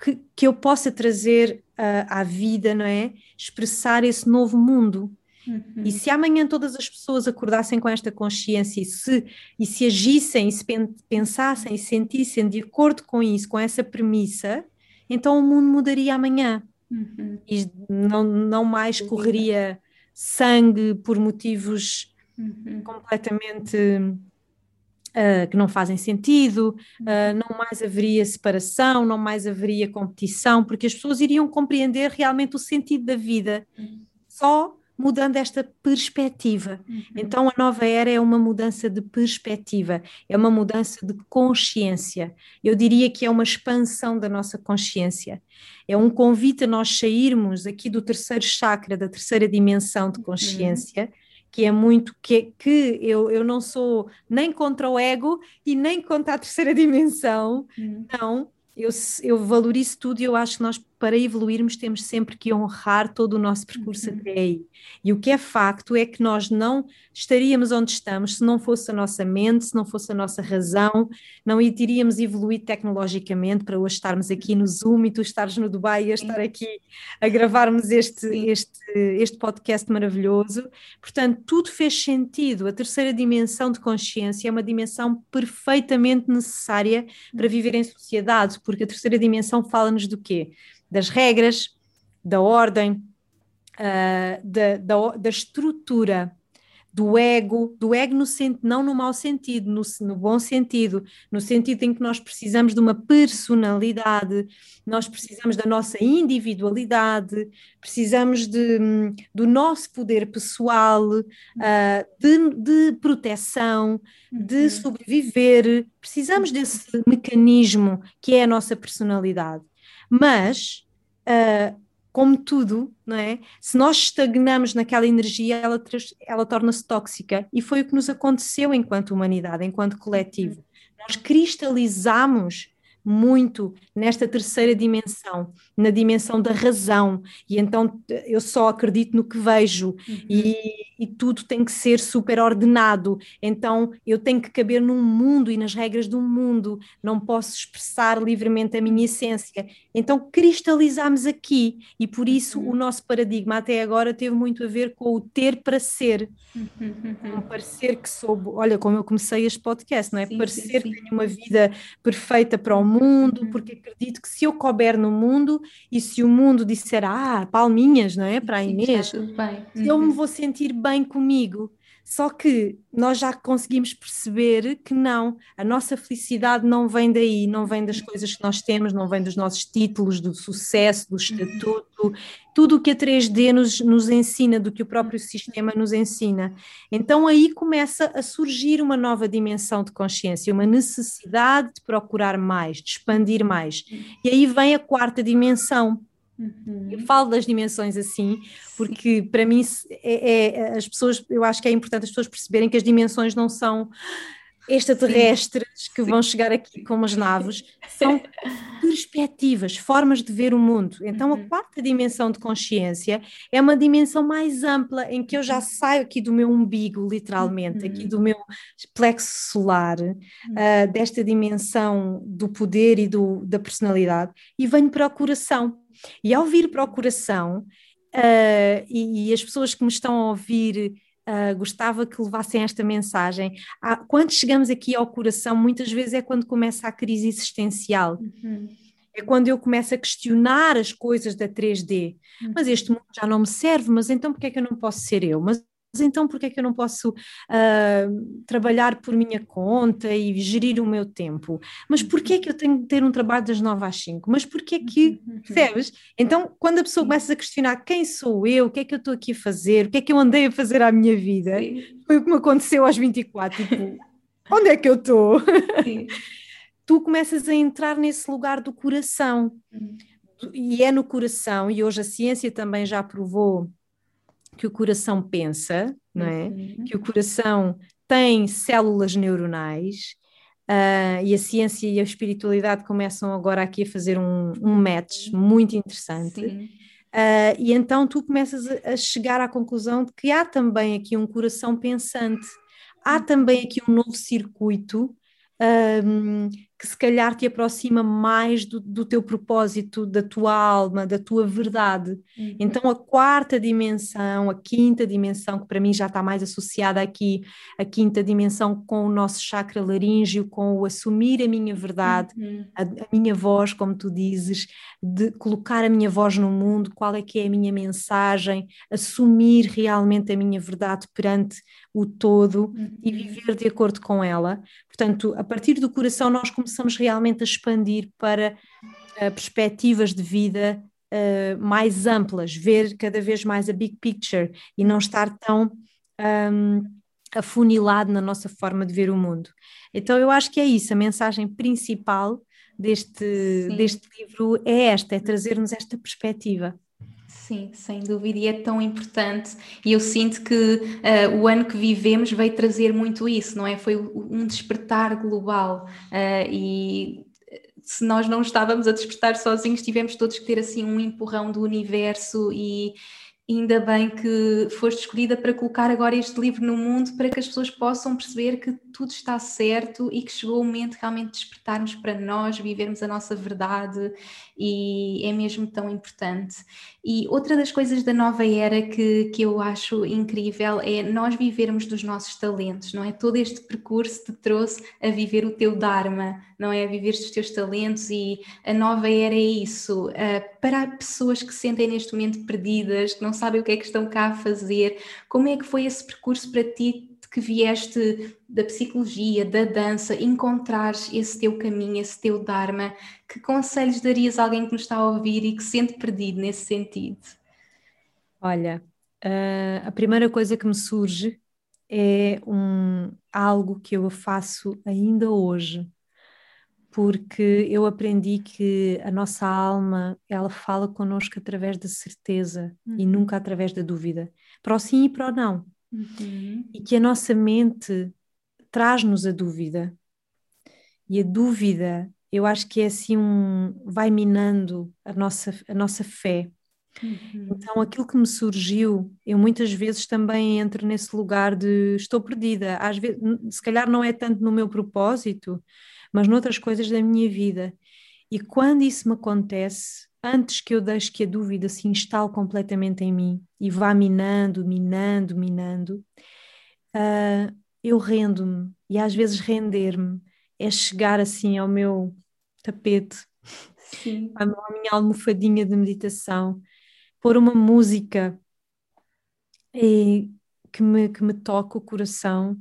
que, que eu possa trazer uh, à vida, não é? Expressar esse novo mundo. Uhum. E se amanhã todas as pessoas acordassem com esta consciência e se, e se agissem, e se pensassem e sentissem de acordo com isso, com essa premissa, então o mundo mudaria amanhã. uhum. e não, não mais correria sangue por motivos uhum. completamente uh, que não fazem sentido, uh, não mais haveria separação, não mais haveria competição, porque as pessoas iriam compreender realmente o sentido da vida. Uhum. Só mudando esta perspectiva. Uhum. Então, a nova era é uma mudança de perspectiva, é uma mudança de consciência. Eu diria que é uma expansão da nossa consciência. É um convite a nós sairmos aqui do terceiro chakra, da terceira dimensão de uhum. consciência. Uhum. Que é muito que, que eu, eu não sou nem contra o ego e nem contra a terceira dimensão, uhum. não. Eu, eu valorizo tudo e eu acho que nós para evoluirmos temos sempre que honrar todo o nosso percurso uhum. até aí. E o que é facto é que nós não estaríamos onde estamos se não fosse a nossa mente, se não fosse a nossa razão, não iríamos evoluir tecnologicamente para hoje estarmos aqui no Zoom e tu estares no Dubai e eu estar aqui a gravarmos este, este, este podcast maravilhoso. Portanto, tudo fez sentido. A terceira dimensão de consciência é uma dimensão perfeitamente necessária para viver em sociedade, porque a terceira dimensão fala-nos do quê? Das regras, da ordem, uh, da, da, da, estrutura, do ego, do ego no, não no mau sentido, no, no, bom sentido, no sentido em que nós precisamos de uma personalidade, nós precisamos da nossa individualidade, precisamos de, do nosso poder pessoal, uh, de, de, proteção, de uhum. sobreviver, precisamos desse mecanismo que é a nossa personalidade. Mas, uh, como tudo, não é? Se nós estagnamos naquela energia, ela, ela torna-se tóxica. E foi o que nos aconteceu enquanto humanidade, enquanto coletivo. Nós cristalizamos muito nesta terceira dimensão, na dimensão da razão, e então eu só acredito no que vejo, uhum. e, e, tudo tem que ser super ordenado, então eu tenho que caber num mundo e nas regras um mundo, não posso expressar livremente a minha essência. Então cristalizamos aqui, e por isso uhum. o nosso paradigma até agora teve muito a ver com o ter para ser, uhum. parecer que soube, olha como eu comecei este podcast, não é? Sim, parecer sim, sim. que tenho uma vida perfeita para o mundo, porque acredito que se eu couber no mundo e se o mundo disser, ah, palminhas, não é? Para a Inês, Sim, uhum. eu me uhum. vou sentir bem comigo. Só que nós já conseguimos perceber que não, a nossa felicidade não vem daí, não vem das coisas que nós temos, não vem dos nossos títulos, do sucesso, do estatuto, tudo o que a 3D nos, nos ensina, do que o próprio sistema nos ensina. Então aí começa a surgir uma nova dimensão de consciência, uma necessidade de procurar mais, de expandir mais. E aí vem a quarta dimensão, Uhum. Eu falo das dimensões assim, porque para mim é, é, as pessoas, eu acho que é importante as pessoas perceberem que as dimensões não são extraterrestres Sim. que Sim. vão chegar aqui com umas naves, são perspectivas, formas de ver o mundo. Então, uhum. a quarta dimensão de consciência é uma dimensão mais ampla, em que eu já saio aqui do meu umbigo, literalmente, uhum. aqui do meu plexo solar, uh, desta dimensão do poder e do, da personalidade, e venho para o coração. E ao vir para o coração, uh, e, e, as pessoas que me estão a ouvir, uh, gostava que levassem esta mensagem. Ah, quando chegamos aqui ao coração, muitas vezes é quando começa a crise existencial. Uhum. É quando eu começo a questionar as coisas da 3D. Uhum. Mas este mundo já não me serve, mas então porquê é que eu não posso ser eu? Mas então por que é que eu não posso uh, trabalhar por minha conta e gerir o meu tempo? Mas por que é que eu tenho de ter um trabalho das 9 às 5? Mas por que é que, uhum. percebes? Então, quando a pessoa começa a questionar quem sou eu, o que é que eu estou aqui a fazer, o que é que eu andei a fazer à minha vida, foi o que me aconteceu aos 24, tipo, onde é que eu estou? tu começas a entrar nesse lugar do coração. Uhum. E é no coração, e hoje a ciência também já provou que o coração pensa, não é? Uhum. Que o coração tem células neuronais uh, e a ciência e a espiritualidade começam agora aqui a fazer um, um match muito interessante. Uh, e então tu começas a, chegar à conclusão de que há também aqui um coração pensante, há também aqui um novo circuito um, que se calhar te aproxima mais do, do teu propósito, da tua alma, da tua verdade. Uhum. Então, a quarta dimensão, a quinta dimensão, que para mim já está mais associada aqui, a quinta dimensão com o nosso chakra laríngeo, com o assumir a minha verdade, uhum. a, a minha voz, como tu dizes, de colocar a minha voz no mundo, qual é que é a minha mensagem, assumir realmente a minha verdade perante o todo uhum. e viver de acordo com ela. Portanto, a partir do coração, nós começamos realmente a expandir para uh, perspectivas de vida uh, mais amplas, ver cada vez mais a big picture e não estar tão um, afunilado na nossa forma de ver o mundo. Então, eu acho que é isso, a mensagem principal deste, deste livro é esta: é trazer-nos esta perspectiva. Sim, sem dúvida, e é tão importante. E eu sinto que uh, o ano que vivemos veio trazer muito isso, não é? Foi um despertar global. Uh, e se nós não estávamos a despertar sozinhos, tivemos todos que ter assim um empurrão do universo e ainda bem que foste escolhida para colocar agora este livro no mundo para que as pessoas possam perceber que tudo está certo e que chegou o momento de realmente despertarmos para nós, vivermos a nossa verdade e é mesmo tão importante. E outra das coisas da nova era que, que eu acho incrível é nós vivermos dos nossos talentos, não é? Todo este percurso te trouxe a viver o teu Dharma, não é? A viver os teus talentos e a nova era é isso. Uh, para pessoas que se sentem neste momento perdidas, que não sabem o que é que estão cá a fazer, como é que foi esse percurso para ti que vieste da psicologia, da dança, encontrares esse teu caminho, esse teu Dharma, que conselhos darias a alguém que nos está a ouvir e que se sente perdido nesse sentido? Olha, uh, a primeira coisa que me surge é um, algo que eu faço ainda hoje, porque eu aprendi que a nossa alma ela fala connosco através da certeza uhum. e nunca através da dúvida, para o sim e para o não. Uhum. E que a nossa mente traz-nos a dúvida. E a dúvida, eu acho que é assim um. vai minando a nossa, a nossa fé. Uhum. Então, aquilo que me surgiu, eu muitas vezes também entro nesse lugar de estou perdida. Às vezes, se calhar não é tanto no meu propósito, mas noutras coisas da minha vida. E quando isso me acontece, antes que eu deixe que a dúvida se instale completamente em mim e vá minando, minando, minando, uh, eu rendo-me e às vezes render-me é chegar assim ao meu tapete, Sim. à minha almofadinha de meditação, pôr uma música e, que, me, que me toca o coração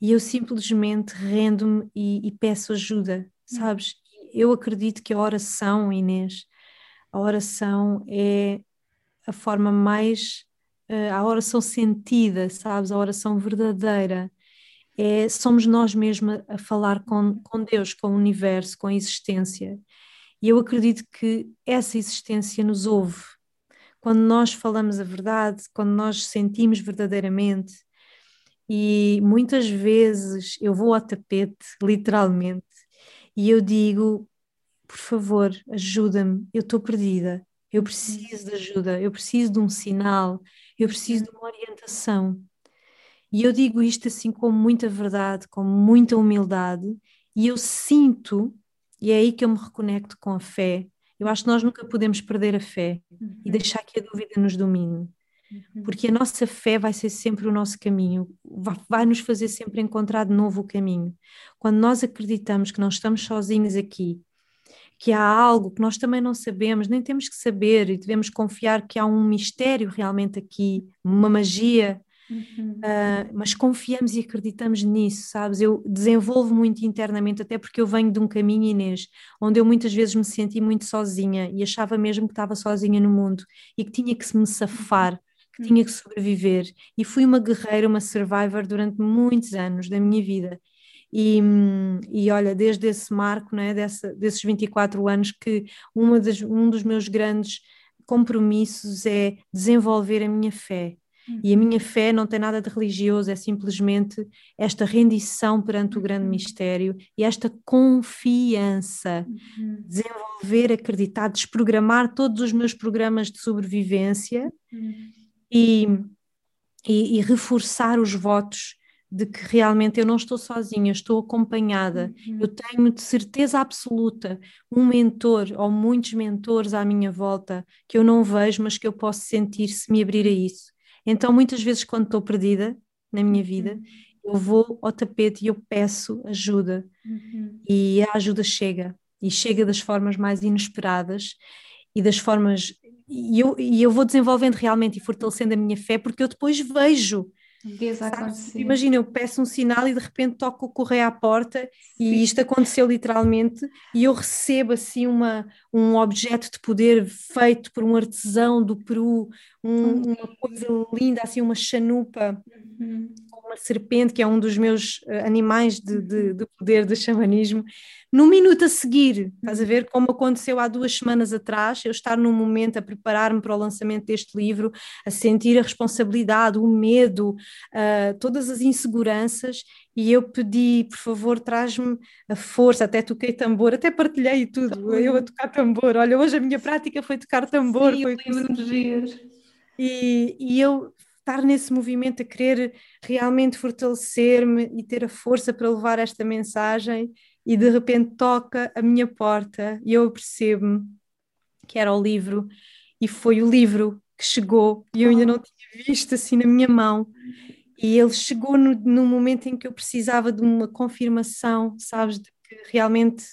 e eu simplesmente rendo-me e, e, peço ajuda, hum. sabes? Eu acredito que a oração, Inês, a oração é a forma mais, uh, a oração sentida, sabes? A oração verdadeira. É, somos nós mesmos a, a falar com, com Deus, com o universo, com a existência. E eu acredito que essa existência nos ouve. Quando nós falamos a verdade, quando nós sentimos verdadeiramente, e muitas vezes eu vou ao tapete, literalmente, e eu digo: por favor, ajuda-me, eu estou perdida, eu preciso de ajuda, eu preciso de um sinal, eu preciso de uma orientação. E eu digo isto assim com muita verdade, com muita humildade, e eu sinto, e é aí que eu me reconecto com a fé. Eu acho que nós nunca podemos perder a fé uhum. e deixar que a dúvida nos domine. Uhum. Porque a nossa fé vai ser sempre o nosso caminho, vai, vai nos fazer sempre encontrar de novo o caminho. Quando nós acreditamos que não estamos sozinhos aqui, que há algo que nós também não sabemos, nem temos que saber e devemos confiar que há um mistério realmente aqui, uma magia, uhum. uh, mas confiamos e acreditamos nisso, sabes? Eu desenvolvo muito internamente, até porque eu venho de um caminho, Inês, onde eu muitas vezes me senti muito sozinha e achava mesmo que estava sozinha no mundo e que tinha que se me safar. Que tinha que sobreviver, e fui uma guerreira, uma survivor durante muitos anos da minha vida e, e olha, desde esse marco, né, dessa, desses 24 anos, que uma das, um dos meus grandes compromissos é desenvolver a minha fé. E a minha fé não tem nada de religioso, é simplesmente esta rendição perante o grande uhum. mistério e esta confiança. Uhum. Desenvolver, acreditar, desprogramar todos os meus programas de sobrevivência uhum. E, e, e, reforçar os votos de que realmente eu não estou sozinha, estou acompanhada. Uhum. Eu tenho de certeza absoluta um mentor ou muitos mentores à minha volta que eu não vejo, mas que eu posso sentir se me abrir a isso. Então, muitas vezes, quando estou perdida na minha vida, uhum. eu vou ao tapete e eu peço ajuda. Uhum. E a ajuda chega. E chega das formas mais inesperadas e das formas. E eu, e eu vou desenvolvendo realmente e fortalecendo a minha fé, porque eu depois vejo. Imagina, eu peço um sinal e de repente toco o correio à porta Sim. e isto aconteceu literalmente e eu recebo assim uma, um objeto de poder feito por um artesão do Peru, um, uma coisa linda, assim uma chanupa, uhum. Uma serpente que é um dos meus eh, animais de, de, de poder do xamanismo no minuto a seguir, estás a ver? Como aconteceu há duas semanas atrás, eu estar num momento a preparar-me para o lançamento deste livro, a sentir a responsabilidade, o medo, uh, todas as inseguranças, e eu pedi, por favor, traz-me a força, até toquei tambor, até partilhei tudo, eu a tocar tambor, olha, hoje a minha prática foi tocar tambor, Sim, foi e, e eu estar nesse movimento a querer realmente fortalecer-me e ter a força para levar esta mensagem e de repente toca a minha porta e eu percebo-me que era o livro e foi o livro que chegou e eu ainda não tinha visto assim na minha mão. E ele chegou no, no momento em que eu precisava de uma confirmação, sabes, de que realmente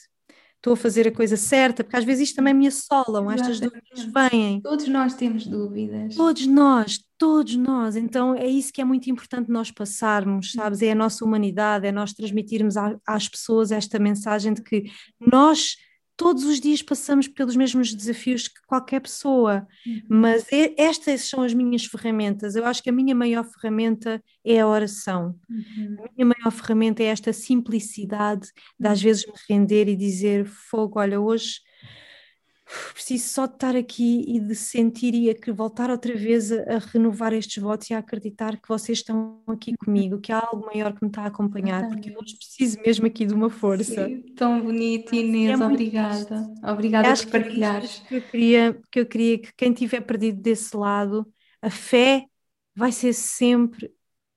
estou a fazer a coisa certa, porque às vezes isto também me assolam, estas dúvidas vêm. Todos nós temos dúvidas. Todos nós, Todos nós, então é isso que é muito importante nós passarmos, sabes? É a nossa humanidade, é nós transmitirmos às pessoas esta mensagem de que nós todos os dias passamos pelos mesmos desafios que qualquer pessoa, uhum. mas é, estas são as minhas ferramentas. Eu acho que a minha maior ferramenta é a oração. Uhum. A minha maior ferramenta é esta simplicidade de às vezes me render e dizer: Fogo, olha, hoje preciso só de estar aqui e de sentir e a voltar outra vez a, a, renovar estes votos e a acreditar que vocês estão aqui comigo, que há algo maior que me está a acompanhar, porque eu hoje preciso mesmo aqui de uma força. Sim, tão bonito, Inês, é obrigada. Obrigada por partilhares. Que, é que, eu queria, que eu queria que quem tiver perdido desse lado, a fé vai ser sempre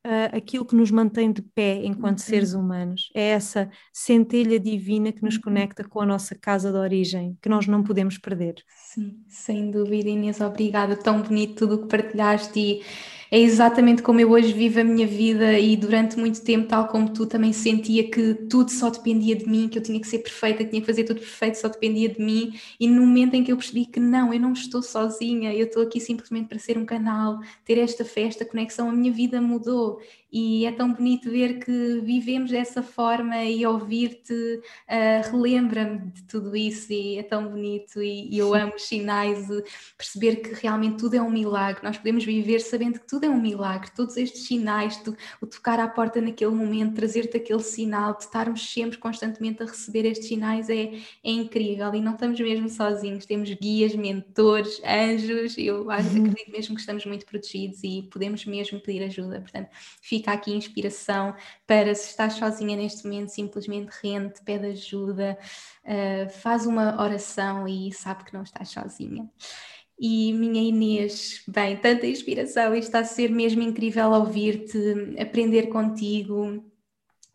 uh, aquilo que nos mantém de pé enquanto uhum. seres humanos. É essa centelha divina que nos uhum. conecta com a nossa casa de origem, que nós não podemos perder. Sim, sem dúvida, Inês, obrigada. Tão bonito tudo o que partilhaste e é exatamente como eu hoje vivo a minha vida e durante muito tempo, tal como tu, também sentia que tudo só dependia de mim, que eu tinha que ser perfeita, que tinha que fazer tudo perfeito, só dependia de mim. E no momento em que eu percebi que não, eu não estou sozinha, eu estou aqui simplesmente para ser um canal, ter esta festa, conexão, a minha vida mudou e é tão bonito ver que vivemos dessa forma e ouvir-te uh, relembra-me de tudo isso e é tão bonito e, e eu amo os sinais de perceber que realmente tudo é um milagre, nós podemos viver sabendo que tudo é um milagre, todos estes sinais, tu, o tocar à porta naquele momento, trazer-te aquele sinal, de estarmos sempre constantemente a receber estes sinais é, é incrível. E não estamos mesmo sozinhos, temos guias, mentores, anjos, eu uhum. acredito mesmo que estamos muito protegidos e podemos mesmo pedir ajuda, portanto fica fica aqui inspiração para se estás sozinha neste momento, simplesmente rende, pede ajuda, uh, faz uma oração e sabe que não estás sozinha. E minha Inês, bem, tanta inspiração, está a ser mesmo incrível ouvir-te, aprender contigo,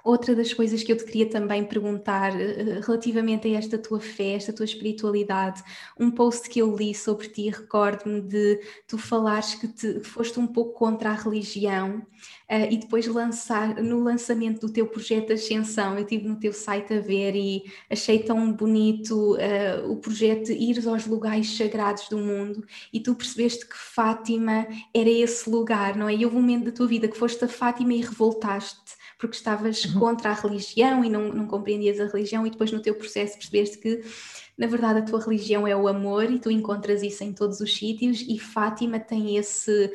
Outra das coisas que eu te queria também perguntar eh, relativamente a esta tua fé, esta tua espiritualidade, um post que eu li sobre ti, recordo-me de tu falares que, te, foste um pouco contra a religião uh, e depois lançar, no lançamento do teu projeto Ascensão, eu estive no teu site a ver e achei tão bonito uh, o projeto Ir aos lugares sagrados do mundo e tu percebeste que Fátima era esse lugar, não é? E houve um momento da tua vida que foste a Fátima e revoltaste porque estavas uhum. contra a religião e não, não compreendias a religião, e depois no teu processo percebeste que na verdade a tua religião é o amor e tu encontras isso em todos os sítios, e Fátima tem esse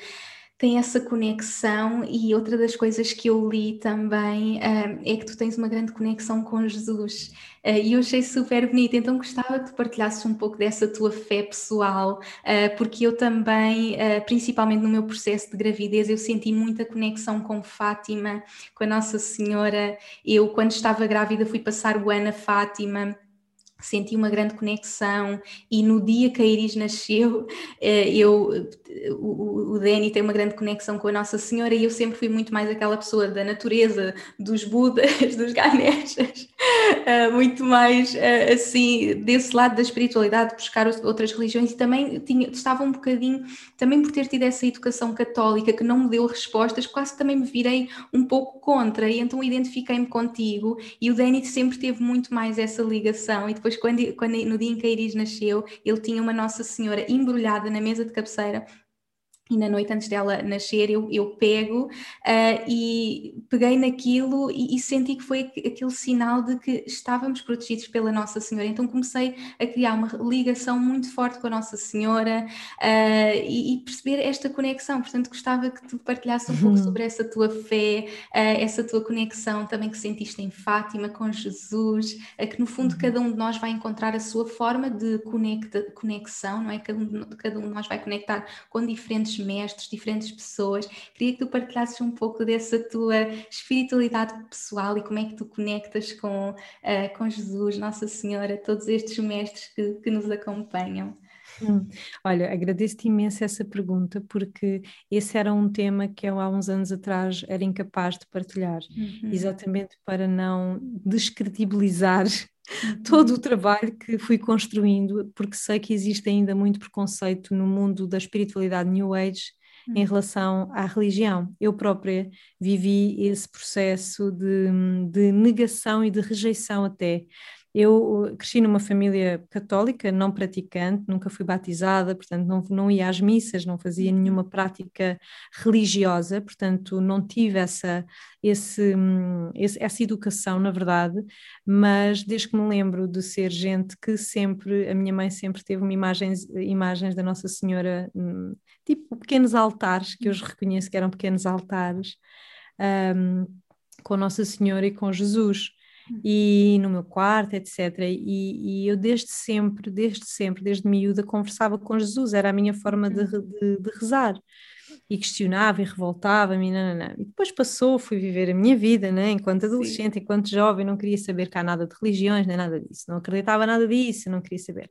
tem essa conexão e outra das coisas que eu li também uh, é que tu tens uma grande conexão com Jesus. Uh, e eu achei super bonito, então gostava que tu partilhasses um pouco dessa tua fé pessoal, uh, porque eu também, principalmente no meu processo de gravidez, eu senti muita conexão com Fátima, com a Nossa Senhora, eu quando estava grávida fui passar o ano a Fátima, senti uma grande conexão e no dia que a Iris nasceu, eh, eu, o, o Danny tem uma grande conexão com a Nossa Senhora e eu sempre fui muito mais aquela pessoa da natureza, dos Budas, dos Ganeshas, eh, muito mais eh, assim, desse lado da espiritualidade, buscar outras religiões e também tinha, estava um bocadinho, também por ter tido essa educação católica que não me deu respostas, quase também me virei um pouco contra e então identifiquei-me contigo e o Danny sempre teve muito mais essa ligação e depois depois, quando, quando, no dia em que a Iris nasceu, ele tinha uma Nossa Senhora embrulhada na mesa de cabeceira e na noite antes dela nascer eu, eu pego uh, e peguei naquilo e, e, senti que foi aquele sinal de que estávamos protegidos pela Nossa Senhora. Então comecei a criar uma ligação muito forte com a Nossa Senhora uh, e, e, perceber esta conexão. Portanto, gostava que tu partilhasse um pouco uhum. sobre essa tua fé, uh, essa tua conexão também que sentiste em Fátima com Jesus, que no fundo uhum. cada um de nós vai encontrar a sua forma de conecta, conexão, não é? Cada um, cada um de nós vai conectar com diferentes mestres, diferentes pessoas. Queria que tu partilhasses um pouco dessa tua espiritualidade pessoal e como é que tu conectas com, uh, com Jesus, Nossa Senhora, todos estes mestres que, que nos acompanham. Hum. Olha, agradeço-te imenso essa pergunta, porque esse era um tema que eu há uns anos atrás era incapaz de partilhar, uhum. exatamente para não descredibilizar. todo o trabalho que fui construindo, porque sei que existe ainda muito preconceito no mundo da espiritualidade New Age uhum. em relação à religião. Eu própria vivi esse processo de, de negação e de rejeição até. Eu cresci numa família católica, não praticante, nunca fui batizada, portanto não, não ia às missas, não fazia nenhuma prática religiosa, portanto não tive essa, esse, hum, esse, essa educação, na verdade, mas desde que me lembro de ser gente que sempre, a minha mãe sempre teve uma imagens, imagens da Nossa Senhora, hum, tipo pequenos altares, que eu os reconheço que eram pequenos altares, um, com Nossa Senhora e com Jesus e no meu quarto, etc. E, e, eu desde sempre, desde sempre, desde miúda, conversava com Jesus, era a minha forma de, uhum. de, de rezar. E questionava e revoltava-me, e depois passou, fui viver a minha vida, né? enquanto adolescente, Sim. enquanto jovem, não queria saber cá nada de religiões, nem nada disso, não acreditava nada disso, não queria saber.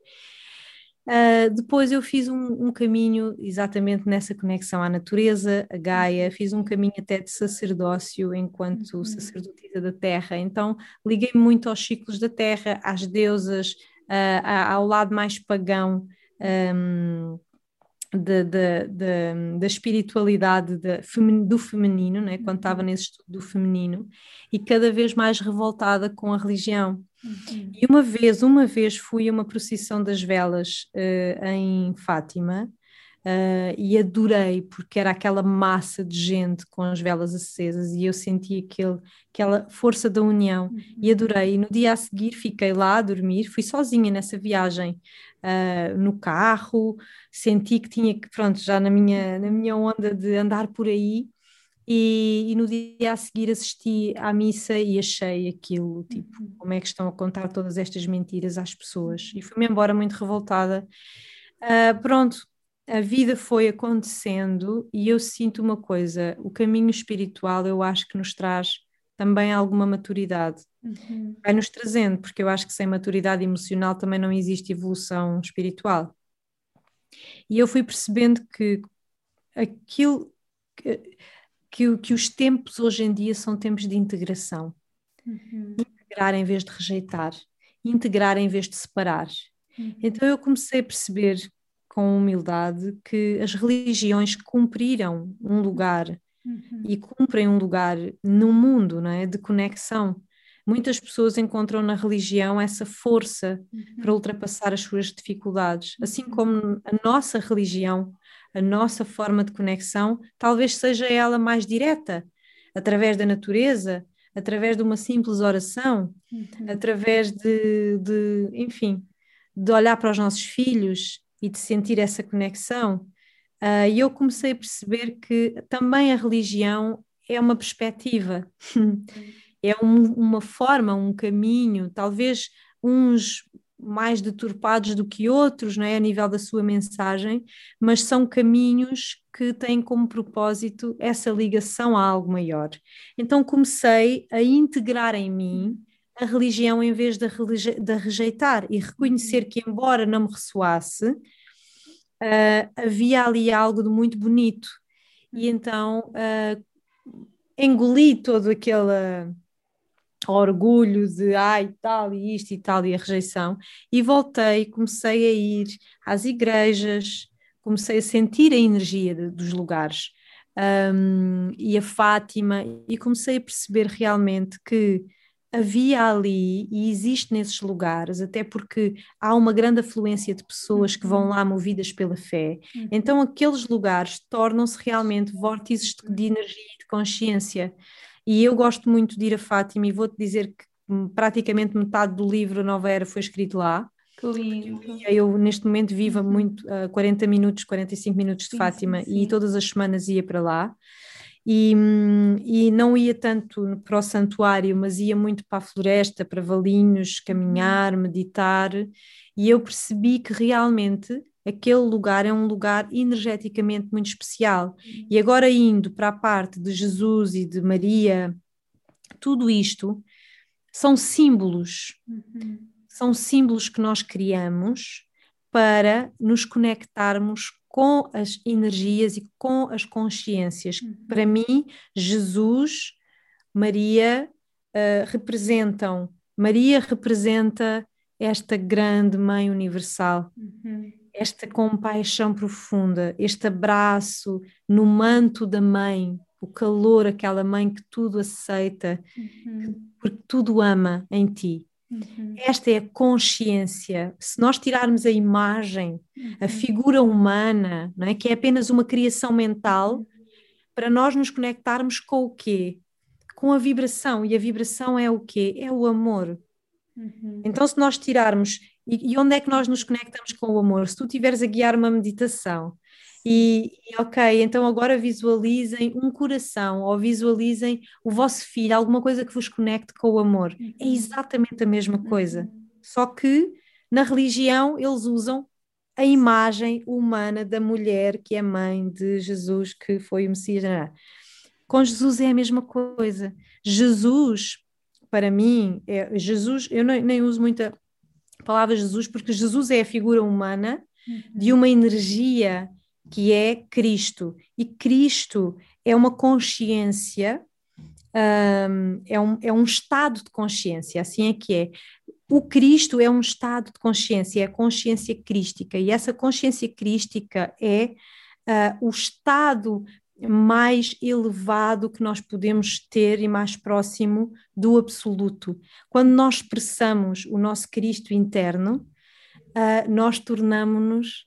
Uh, depois eu fiz um, um, caminho exatamente nessa conexão à natureza, a Gaia, uhum. fiz um caminho até de sacerdócio enquanto uhum. sacerdotisa da terra, então liguei-me muito aos ciclos da terra, às deusas, uh, ao lado mais pagão. Um, de, de, de, da espiritualidade do feminino, né? quando estava uhum. nesse estudo do feminino, e cada vez mais revoltada com a religião. Uhum. E uma vez, uma vez fui a uma procissão das velas uh, em Fátima uh, e adorei, porque era aquela massa de gente com as velas acesas e eu senti aquele, aquela força da união uhum. e adorei. E no dia a seguir fiquei lá a dormir, fui sozinha nessa viagem uh, no carro, senti que tinha que, pronto, já na minha, na minha onda de andar por aí. E, e, no dia a seguir assisti à missa e achei aquilo, tipo, uhum. como é que estão a contar todas estas mentiras às pessoas? E fui-me embora muito revoltada. Uh, pronto, a vida foi acontecendo e eu sinto uma coisa: o caminho espiritual eu acho que nos traz também alguma maturidade. Uhum. Vai nos trazendo, porque eu acho que sem maturidade emocional também não existe evolução espiritual. E eu fui percebendo que aquilo que, que, que os tempos hoje em dia são tempos de integração. Uhum. Integrar em vez de rejeitar, integrar em vez de separar. Uhum. Então eu comecei a perceber com humildade que as religiões cumpriram um lugar uhum. e cumprem um lugar no mundo não é? de conexão. Muitas pessoas encontram na religião essa força uhum. para ultrapassar as suas dificuldades, assim uhum. como a nossa religião, a nossa forma de conexão, talvez seja ela mais direta, através da natureza, através de uma simples oração, uhum. através de, de, enfim, de olhar para os nossos filhos e de sentir essa conexão. Uh, e eu comecei a perceber que também a religião é uma perspectiva, é um, uma forma, um caminho, talvez uns mais deturpados do que outros, não é, a nível da sua mensagem, mas são caminhos que têm como propósito essa ligação a algo maior. Então comecei a integrar em mim a religião em vez de, de rejeitar e reconhecer que, embora não me ressoasse, uh, havia ali algo de muito bonito. E então uh, engoli todo aquele orgulho de ai, tal e isto e tal e a rejeição, e voltei, comecei a ir às igrejas, comecei a sentir a energia de, dos lugares um, e a Fátima, e comecei a perceber realmente que havia ali e existe nesses lugares, até porque há uma grande afluência de pessoas que vão uhum. lá movidas pela fé. Uhum. Então, aqueles lugares tornam-se realmente vórtices de energia e de consciência. E eu gosto muito de ir a Fátima e vou-te dizer que praticamente metade do livro Nova Era foi escrito lá. Que lindo. Eu, neste momento, vivo uhum. muito uh, 40 minutos, 45 minutos de sim, Fátima sim, sim. e todas as semanas ia para lá. E, hum, e, não ia tanto para o santuário, mas ia muito para a floresta, para valinhos, caminhar, uhum. meditar, e eu percebi que realmente aquele lugar é um lugar energeticamente muito especial. Uhum. E agora indo para a parte de Jesus e de Maria, tudo isto são símbolos, uhum. são símbolos que nós criamos para nos conectarmos com as energias e com as consciências. Uhum. Para mim, Jesus, Maria uh, representam, Maria representa esta grande mãe universal. Uhum esta compaixão profunda, este abraço no manto da mãe, o calor, aquela mãe que tudo aceita, uhum. porque tudo ama em ti. Uhum. Esta é a consciência. Se nós tirarmos a imagem, uhum. a figura humana, não é? que é apenas uma criação mental, para nós nos conectarmos com o quê? Com a vibração. E a vibração é o quê? É o amor. Uhum. Então, se nós tirarmos e, e, onde é que nós nos conectamos com o amor? Se tu estiveres a guiar uma meditação e, e, ok, então agora visualizem um coração ou visualizem o vosso filho, alguma coisa que vos conecte com o amor. É uhum. exatamente a mesma coisa. Uhum. Só que na religião eles usam a imagem humana da mulher que é mãe de Jesus, que foi o Messias. Com Jesus é a mesma coisa. Jesus, para mim, é, Jesus, eu nem, nem uso muita palavra Jesus, porque Jesus é a figura humana de uhum. uma energia que é Cristo. E Cristo é uma consciência, um, é, um, é um estado de consciência, assim é que é. O Cristo é um estado de consciência, é a consciência crística, e essa consciência crística é uh, o estado mais elevado que nós podemos ter e mais próximo do absoluto. Quando nós expressamos o nosso Cristo interno, uh, nós tornamos-nos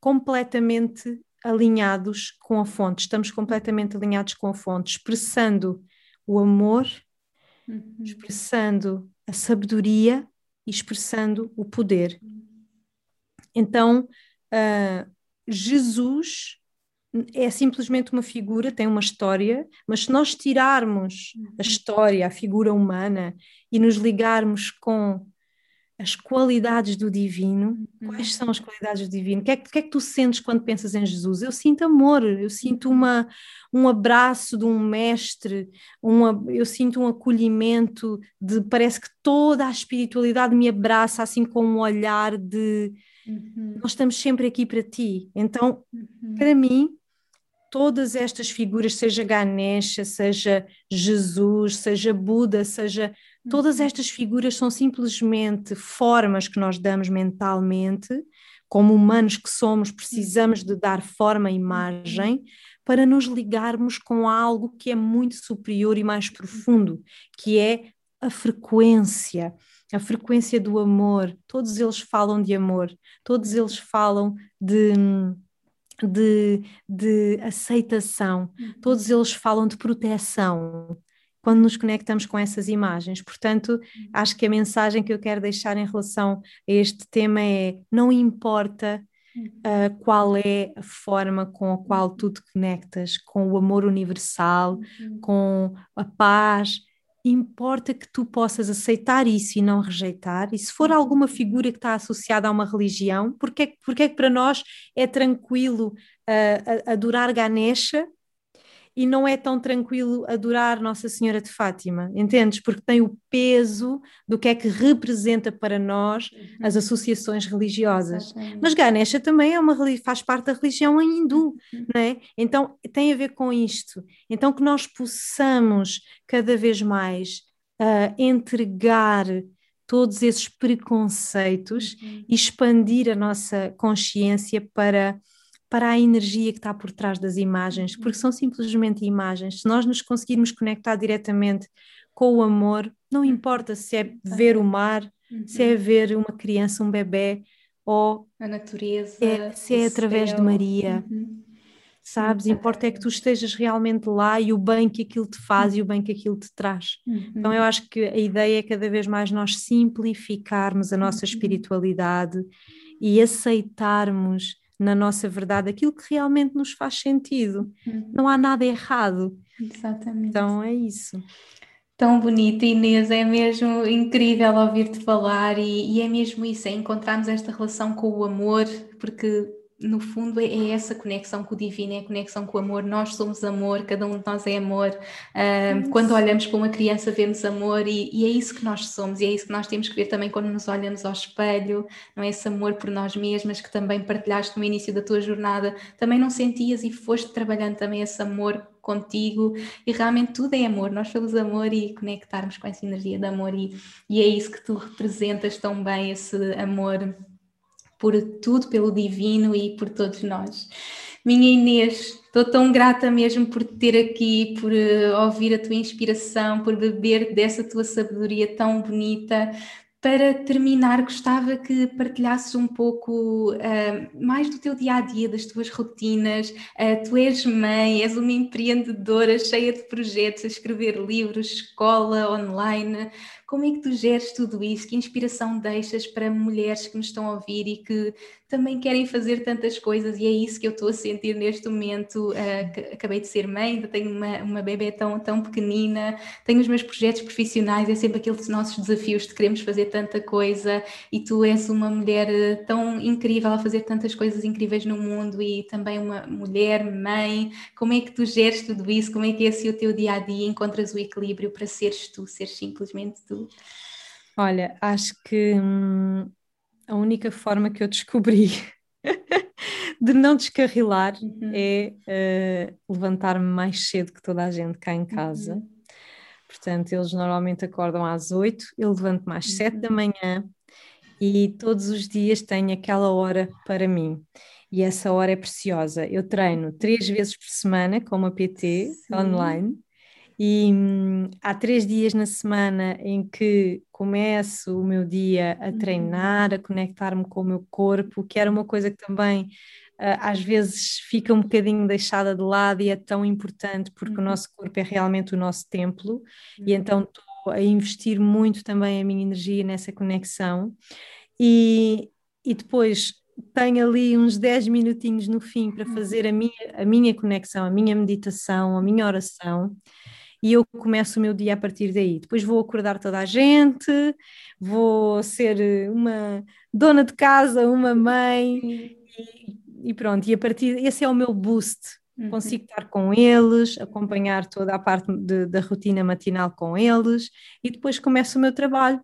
completamente alinhados com a fonte, estamos completamente alinhados com a fonte, expressando o amor, uhum. expressando a sabedoria e expressando o poder. Então, uh, Jesus é simplesmente uma figura, tem uma história, mas se nós tirarmos a uhum. história, a figura humana e nos ligarmos com as qualidades do divino, uhum. quais são as qualidades do divino? O que, é, que é que tu sentes quando pensas em Jesus? Eu sinto amor, eu sinto uma, um abraço de um mestre, uma, eu sinto um acolhimento de parece que toda a espiritualidade me abraça assim com um olhar de uhum. nós estamos sempre aqui para ti. Então, uhum. para mim, todas estas figuras, seja Ganesha, seja Jesus, seja Buda, seja. Todas uhum. estas figuras são simplesmente formas que nós damos mentalmente, como humanos que somos, precisamos de dar forma e imagem para nos ligarmos com algo que é muito superior e mais profundo, que é a frequência, a frequência do amor. Todos eles falam de amor, todos eles falam de de, de aceitação, uhum. todos eles falam de proteção quando nos conectamos com essas imagens. Portanto, uhum. acho que a mensagem que eu quero deixar em relação a este tema é: não importa uh, qual é a forma com a qual tu te conectas com o amor universal, com a paz importa que tu possas aceitar isso e não rejeitar, e se for uhum. alguma figura que está associada a uma religião, porque é, porque é que para nós é tranquilo uh, adorar Ganesha e não é tão tranquilo adorar Nossa Senhora de Fátima, entendes? Porque tem o peso do que é que representa para nós uhum. as associações religiosas. Exatamente. Mas Ganesha também é uma, faz parte da religião hindu, uhum. não é? Então tem a ver com isto. Então que nós possamos cada vez mais uh, entregar todos esses preconceitos uhum. e expandir a nossa consciência para para a energia que está por trás das imagens, uhum. porque são simplesmente imagens. Se nós nos conseguirmos conectar diretamente com o amor, não uhum. importa se é ver o mar, uhum. se é ver uma criança, um bebê, ou a natureza, é, se é através céu. de Maria. Uhum. Sabes? Importa é que tu estejas realmente lá e o bem que aquilo te faz e o bem que aquilo te traz. Uhum. Então, eu acho que a ideia é cada vez mais nós simplificarmos a nossa uhum. espiritualidade e aceitarmos na nossa verdade aquilo que realmente nos faz sentido. Uhum. Não há nada errado. Exatamente. Então é isso. Tão bonita, Inês, é mesmo incrível ouvir-te falar e, e, é mesmo isso, é encontrarmos esta relação com o amor, porque no fundo é, é, essa conexão com o divino, é a conexão com o amor. Nós somos amor, cada um de nós é amor. Quando olhamos para uma criança, vemos amor e, e, é isso que nós somos, e é isso que nós temos que ver também quando nos olhamos ao espelho. Não é esse amor por nós mesmas que também partilhaste no início da tua jornada, também não sentias e foste trabalhando também esse amor contigo. E realmente tudo é amor, nós somos amor e conectarmos com essa energia de amor. E, e é isso que tu representas tão bem, esse amor por tudo, pelo divino e por todos nós. Minha Inês, estou tão grata mesmo por te ter aqui, por uh, ouvir a tua inspiração, por beber dessa tua sabedoria tão bonita. Para terminar, gostava que partilhasses um pouco uh, mais do teu dia a dia, das tuas rotinas. Uh, tu és mãe, és uma empreendedora cheia de projetos, a escrever livros, escola online. Como é que tu geres tudo isso? Que inspiração deixas para mulheres que me estão a ouvir e que também querem fazer tantas coisas? E é isso que eu estou a sentir neste momento. Uh, acabei de ser mãe, tenho uma, uma bebê tão, tão pequenina, tenho os meus projetos profissionais, é sempre aqueles nossos desafios de queremos fazer tanta coisa e tu és uma mulher eh, tão incrível a fazer tantas coisas incríveis no mundo e também uma mulher, mãe. Como é que tu geres tudo isso? Como é que é esse o teu dia a dia? Encontras o equilíbrio para seres tu, seres simplesmente tu? Olha, acho que hum, a única forma que eu descobri de não descarrilar uhum. é uh, levantar-me mais cedo que toda a gente cá em casa. Uhum. Portanto, eles normalmente acordam às oito, eu levanto mais uhum. sete da manhã e todos os dias tenho aquela hora para mim. E essa hora é preciosa. Eu treino três vezes por semana com uma PT Sim. online e hum, há três dias na semana em que começo o meu dia a uhum. treinar, a conectar-me com o meu corpo, que era uma coisa que também uh, às vezes fica um bocadinho deixada de lado e é tão importante porque uhum. o nosso corpo é realmente o nosso templo, uhum. e então estou a investir muito também a minha energia nessa conexão. E, e depois tenho ali uns 10 minutinhos no fim para uhum. fazer a minha, a minha conexão, a minha meditação, a minha oração e eu começo o meu dia a partir daí. Depois vou acordar toda a gente, vou ser uma dona de casa, uma mãe e, e pronto. E a partir esse é o meu boost. Uhum. Consigo estar com eles, acompanhar toda a parte de, da rotina matinal com eles e depois começo o meu trabalho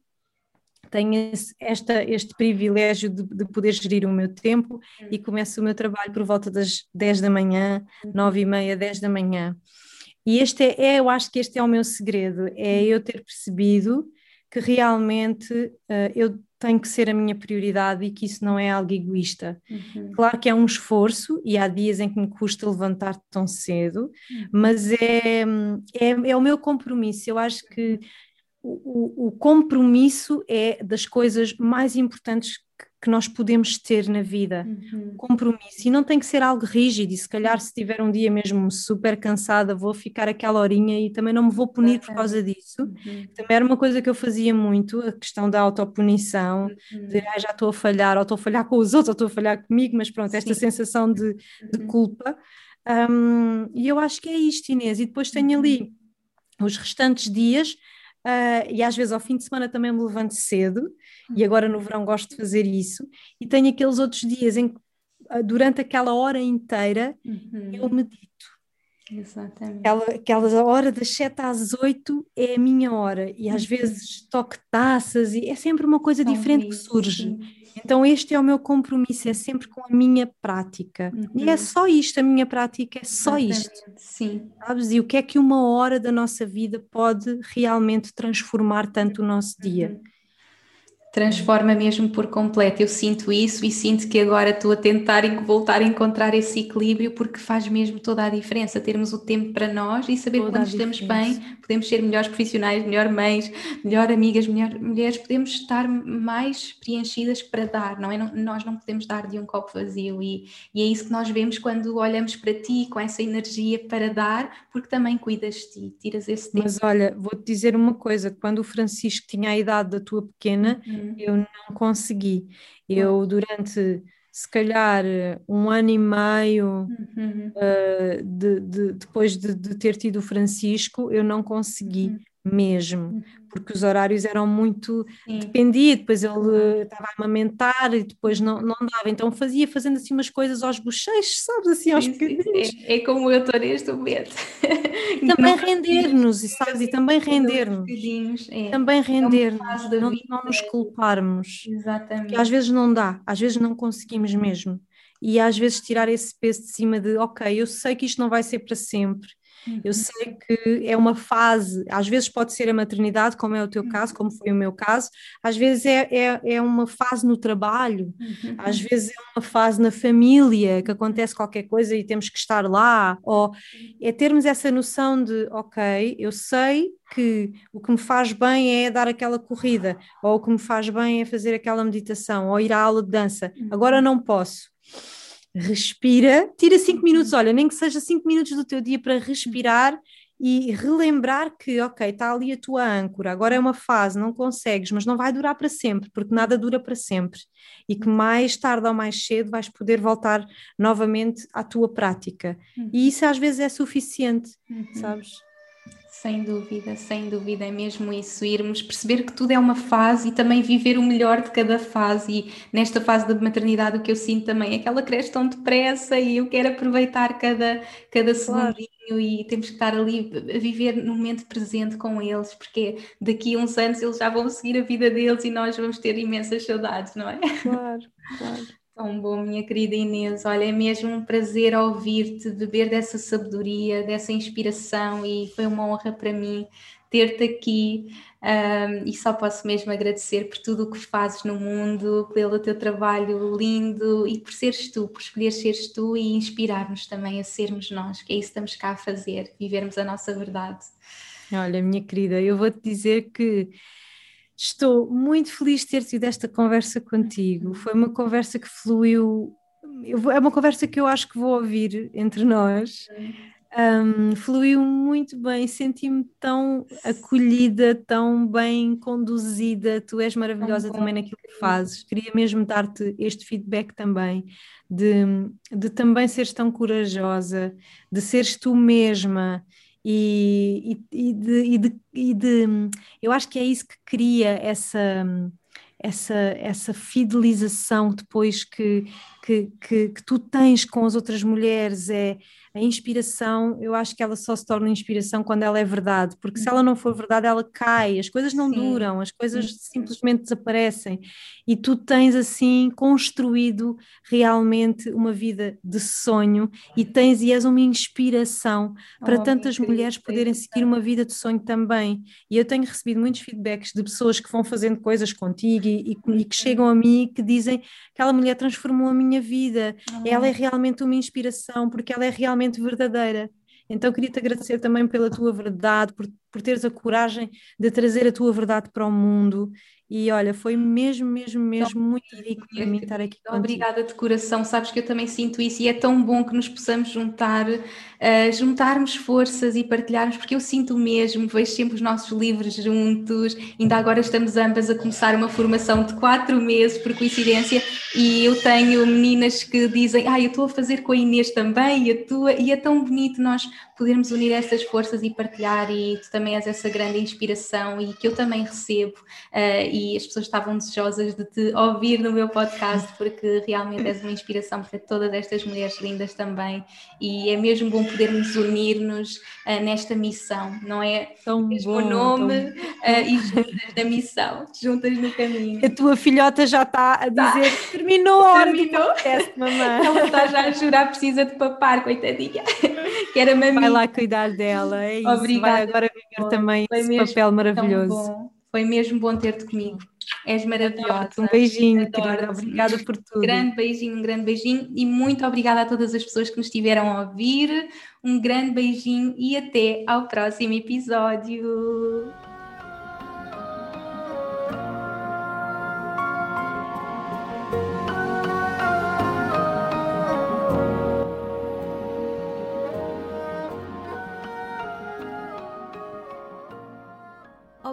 tenho esta, este privilégio de, de, poder gerir o meu tempo e uhum. começo o meu trabalho por volta das 10 da manhã, 9 uhum. e meia, 10 da manhã. E este é, é, eu acho que este é o meu segredo, é eu ter percebido que realmente uh, eu tenho que ser a minha prioridade e que isso não é algo egoísta. Uhum. Claro que é um esforço e há dias em que me custa levantar tão cedo, uhum. mas é, é, é, o meu compromisso. Eu acho que o, o compromisso é das coisas mais importantes que nós podemos ter na vida, uhum. compromisso, e não tem que ser algo rígido, e se calhar se tiver um dia mesmo super cansada, vou ficar aquela horinha e também não me vou punir por causa disso, uhum. também era uma coisa que eu fazia muito, a questão da autopunição, uhum. de ah, já estou a falhar, ou estou a falhar com os outros, ou estou a falhar comigo, mas pronto, esta Sim. sensação de, de uhum. culpa, um, e eu acho que é isto Inês, e depois tenho ali uhum. os restantes dias Uh, e às vezes ao fim de semana também me levanto cedo, e agora no verão gosto de fazer isso, e tenho aqueles outros dias em que uh, durante aquela hora inteira uhum. eu medito. Exatamente. Aquela, aquela hora das 7 às 8 é a minha hora, e às uhum. vezes toque taças, e é sempre uma coisa diferente que surge. Sim. Então, este é o meu compromisso, é sempre com a minha prática. Uhum. E é uhum. só isto, a minha prática é só Exatamente. isto. Sim. Sabes? E o que é que uma hora da nossa vida pode realmente transformar tanto o nosso dia? Uhum transforma mesmo por completo. Eu sinto isso e sinto que agora estou a tentar voltar a encontrar esse equilíbrio porque faz mesmo toda a diferença termos o tempo para nós e saber toda quando estamos bem, podemos ser melhores profissionais, melhor mães, melhor amigas, melhor mulheres, podemos estar mais preenchidas para dar, não é? Não, nós não podemos dar de um copo vazio e, e é isso que nós vemos quando olhamos para ti com essa energia para dar, porque também cuidas de ti, tiras esse tempo. Mas olha, vou-te dizer uma coisa, quando o Francisco tinha a idade da tua pequena, uhum Uhum. eu não consegui. Eu, durante se calhar um ano e meio uhum. uh, de, de, depois de, de, ter tido o Francisco, eu não consegui. Uhum mesmo, uhum. Porque os horários eram muito. Sim. dependia, depois ele estava a amamentar e depois não, não dava, então fazia fazendo assim umas coisas aos bochechos, sabes, assim aos bocadinhos. É, é, como eu estou neste momento. Também render-nos, e sabes, e também render-nos. É. Também é render-nos, não, não nos culparmos. Exatamente. Porque às vezes não dá, às vezes não conseguimos mesmo. E às vezes tirar esse peso de cima de, ok, eu sei que isto não vai ser para sempre, Uhum. Eu sei que é uma fase, às vezes pode ser a maternidade, como é o teu caso, como foi o meu caso, às vezes é, é, é uma fase no trabalho, uhum. às vezes é uma fase na família, que acontece qualquer coisa e temos que estar lá, ou é termos essa noção de, ok, eu sei que o que me faz bem é dar aquela corrida, ou o que me faz bem é fazer aquela meditação, ou ir à aula de dança, agora uhum. não posso respira, tira cinco minutos, olha, nem que seja cinco minutos do teu dia para respirar e relembrar que, ok, está ali a tua âncora, agora é uma fase, não consegues, mas não vai durar para sempre, porque nada dura para sempre, e que mais tarde ou mais cedo vais poder voltar novamente à tua prática. Uhum. E isso às vezes é suficiente, uhum. sabes? Sem dúvida, sem dúvida, é mesmo isso, irmos perceber que tudo é uma fase e também viver o melhor de cada fase. E nesta fase da maternidade, o que eu sinto também é que ela cresce tão depressa e eu quero aproveitar cada, cada segundinho claro. e temos que estar ali a viver no momento presente com eles, porque daqui a uns anos eles já vão seguir a vida deles e nós vamos ter imensas saudades, não é? Claro, claro. Tão bom, minha querida Inês. Olha, é mesmo um prazer ouvir-te, beber dessa sabedoria, dessa inspiração e foi uma honra para mim ter-te aqui um, e só posso mesmo agradecer por tudo o que fazes no mundo, pelo teu trabalho lindo e por seres tu, por escolher seres tu e inspirar-nos também a sermos nós, que é isso que estamos cá a fazer, vivermos a nossa verdade. Olha, minha querida, eu vou-te dizer que Estou muito feliz de ter tido esta conversa contigo. Foi uma conversa que fluiu. é uma conversa que eu acho que vou ouvir entre nós. Um, fluiu muito bem, senti-me tão acolhida, tão bem conduzida. Tu és maravilhosa também naquilo que fazes. Queria mesmo dar-te este feedback também, de, de também seres tão corajosa, de seres tu mesma e, e, de, e, de, e de, eu acho que é isso que cria essa, essa, essa fidelização depois que, que, que, que tu tens com as outras mulheres, é a inspiração, eu acho que ela só se torna inspiração quando ela é verdade, porque se ela não for verdade, ela cai, as coisas não Sim. duram, as coisas Sim. simplesmente desaparecem. E tu tens assim construído realmente uma vida de sonho e tens e és uma inspiração para oh, tantas mulheres poderem seguir uma vida de sonho também. E eu tenho recebido muitos feedbacks de pessoas que vão fazendo coisas contigo e, e, e que chegam a mim e que dizem que aquela mulher transformou a minha vida, oh. ela é realmente uma inspiração, porque ela é realmente realmente verdadeira. Então queria-te agradecer também pela tua verdade, por, por teres a coragem de trazer a tua verdade para o mundo. E olha, foi mesmo, mesmo, mesmo muito rico para mim estar aqui contigo. Obrigada de coração, sabes que eu também sinto isso e é tão bom que nos possamos juntar, uh, juntarmos forças e partilharmos, porque eu sinto o mesmo, vejo sempre os nossos livros juntos, ainda agora estamos ambas a começar uma formação de quatro meses, por coincidência, e eu tenho meninas que dizem, ah, eu estou a fazer com a Inês também, e a tua, e é tão bonito nós podermos unir estas forças e partilhar, e tu também és essa grande inspiração e que eu também recebo, uh, e as pessoas estavam desejosas de te ouvir no meu podcast, porque realmente és uma inspiração para todas estas mulheres lindas também, e é mesmo bom podermos unir-nos uh, nesta missão, não é? Tão mesmo bom, nome tão... Uh, e juntas na missão, juntas no caminho. A tua filhota já está a tá. dizer tá. terminou a hora terminou. do podcast, mamãe. Ela está já a jurar, precisa de papar, coitadinha. Que era Vai lá cuidar dela, é isso. Obrigada. Vai agora viver também Foi esse papel maravilhoso. Foi mesmo bom ter-te comigo. És maravilhosa. Um beijinho, querida. Obrigada por tudo. Um grande beijinho, um grande beijinho e muito obrigada a todas as pessoas que nos estiveram a ouvir. Um grande beijinho e até ao próximo episódio.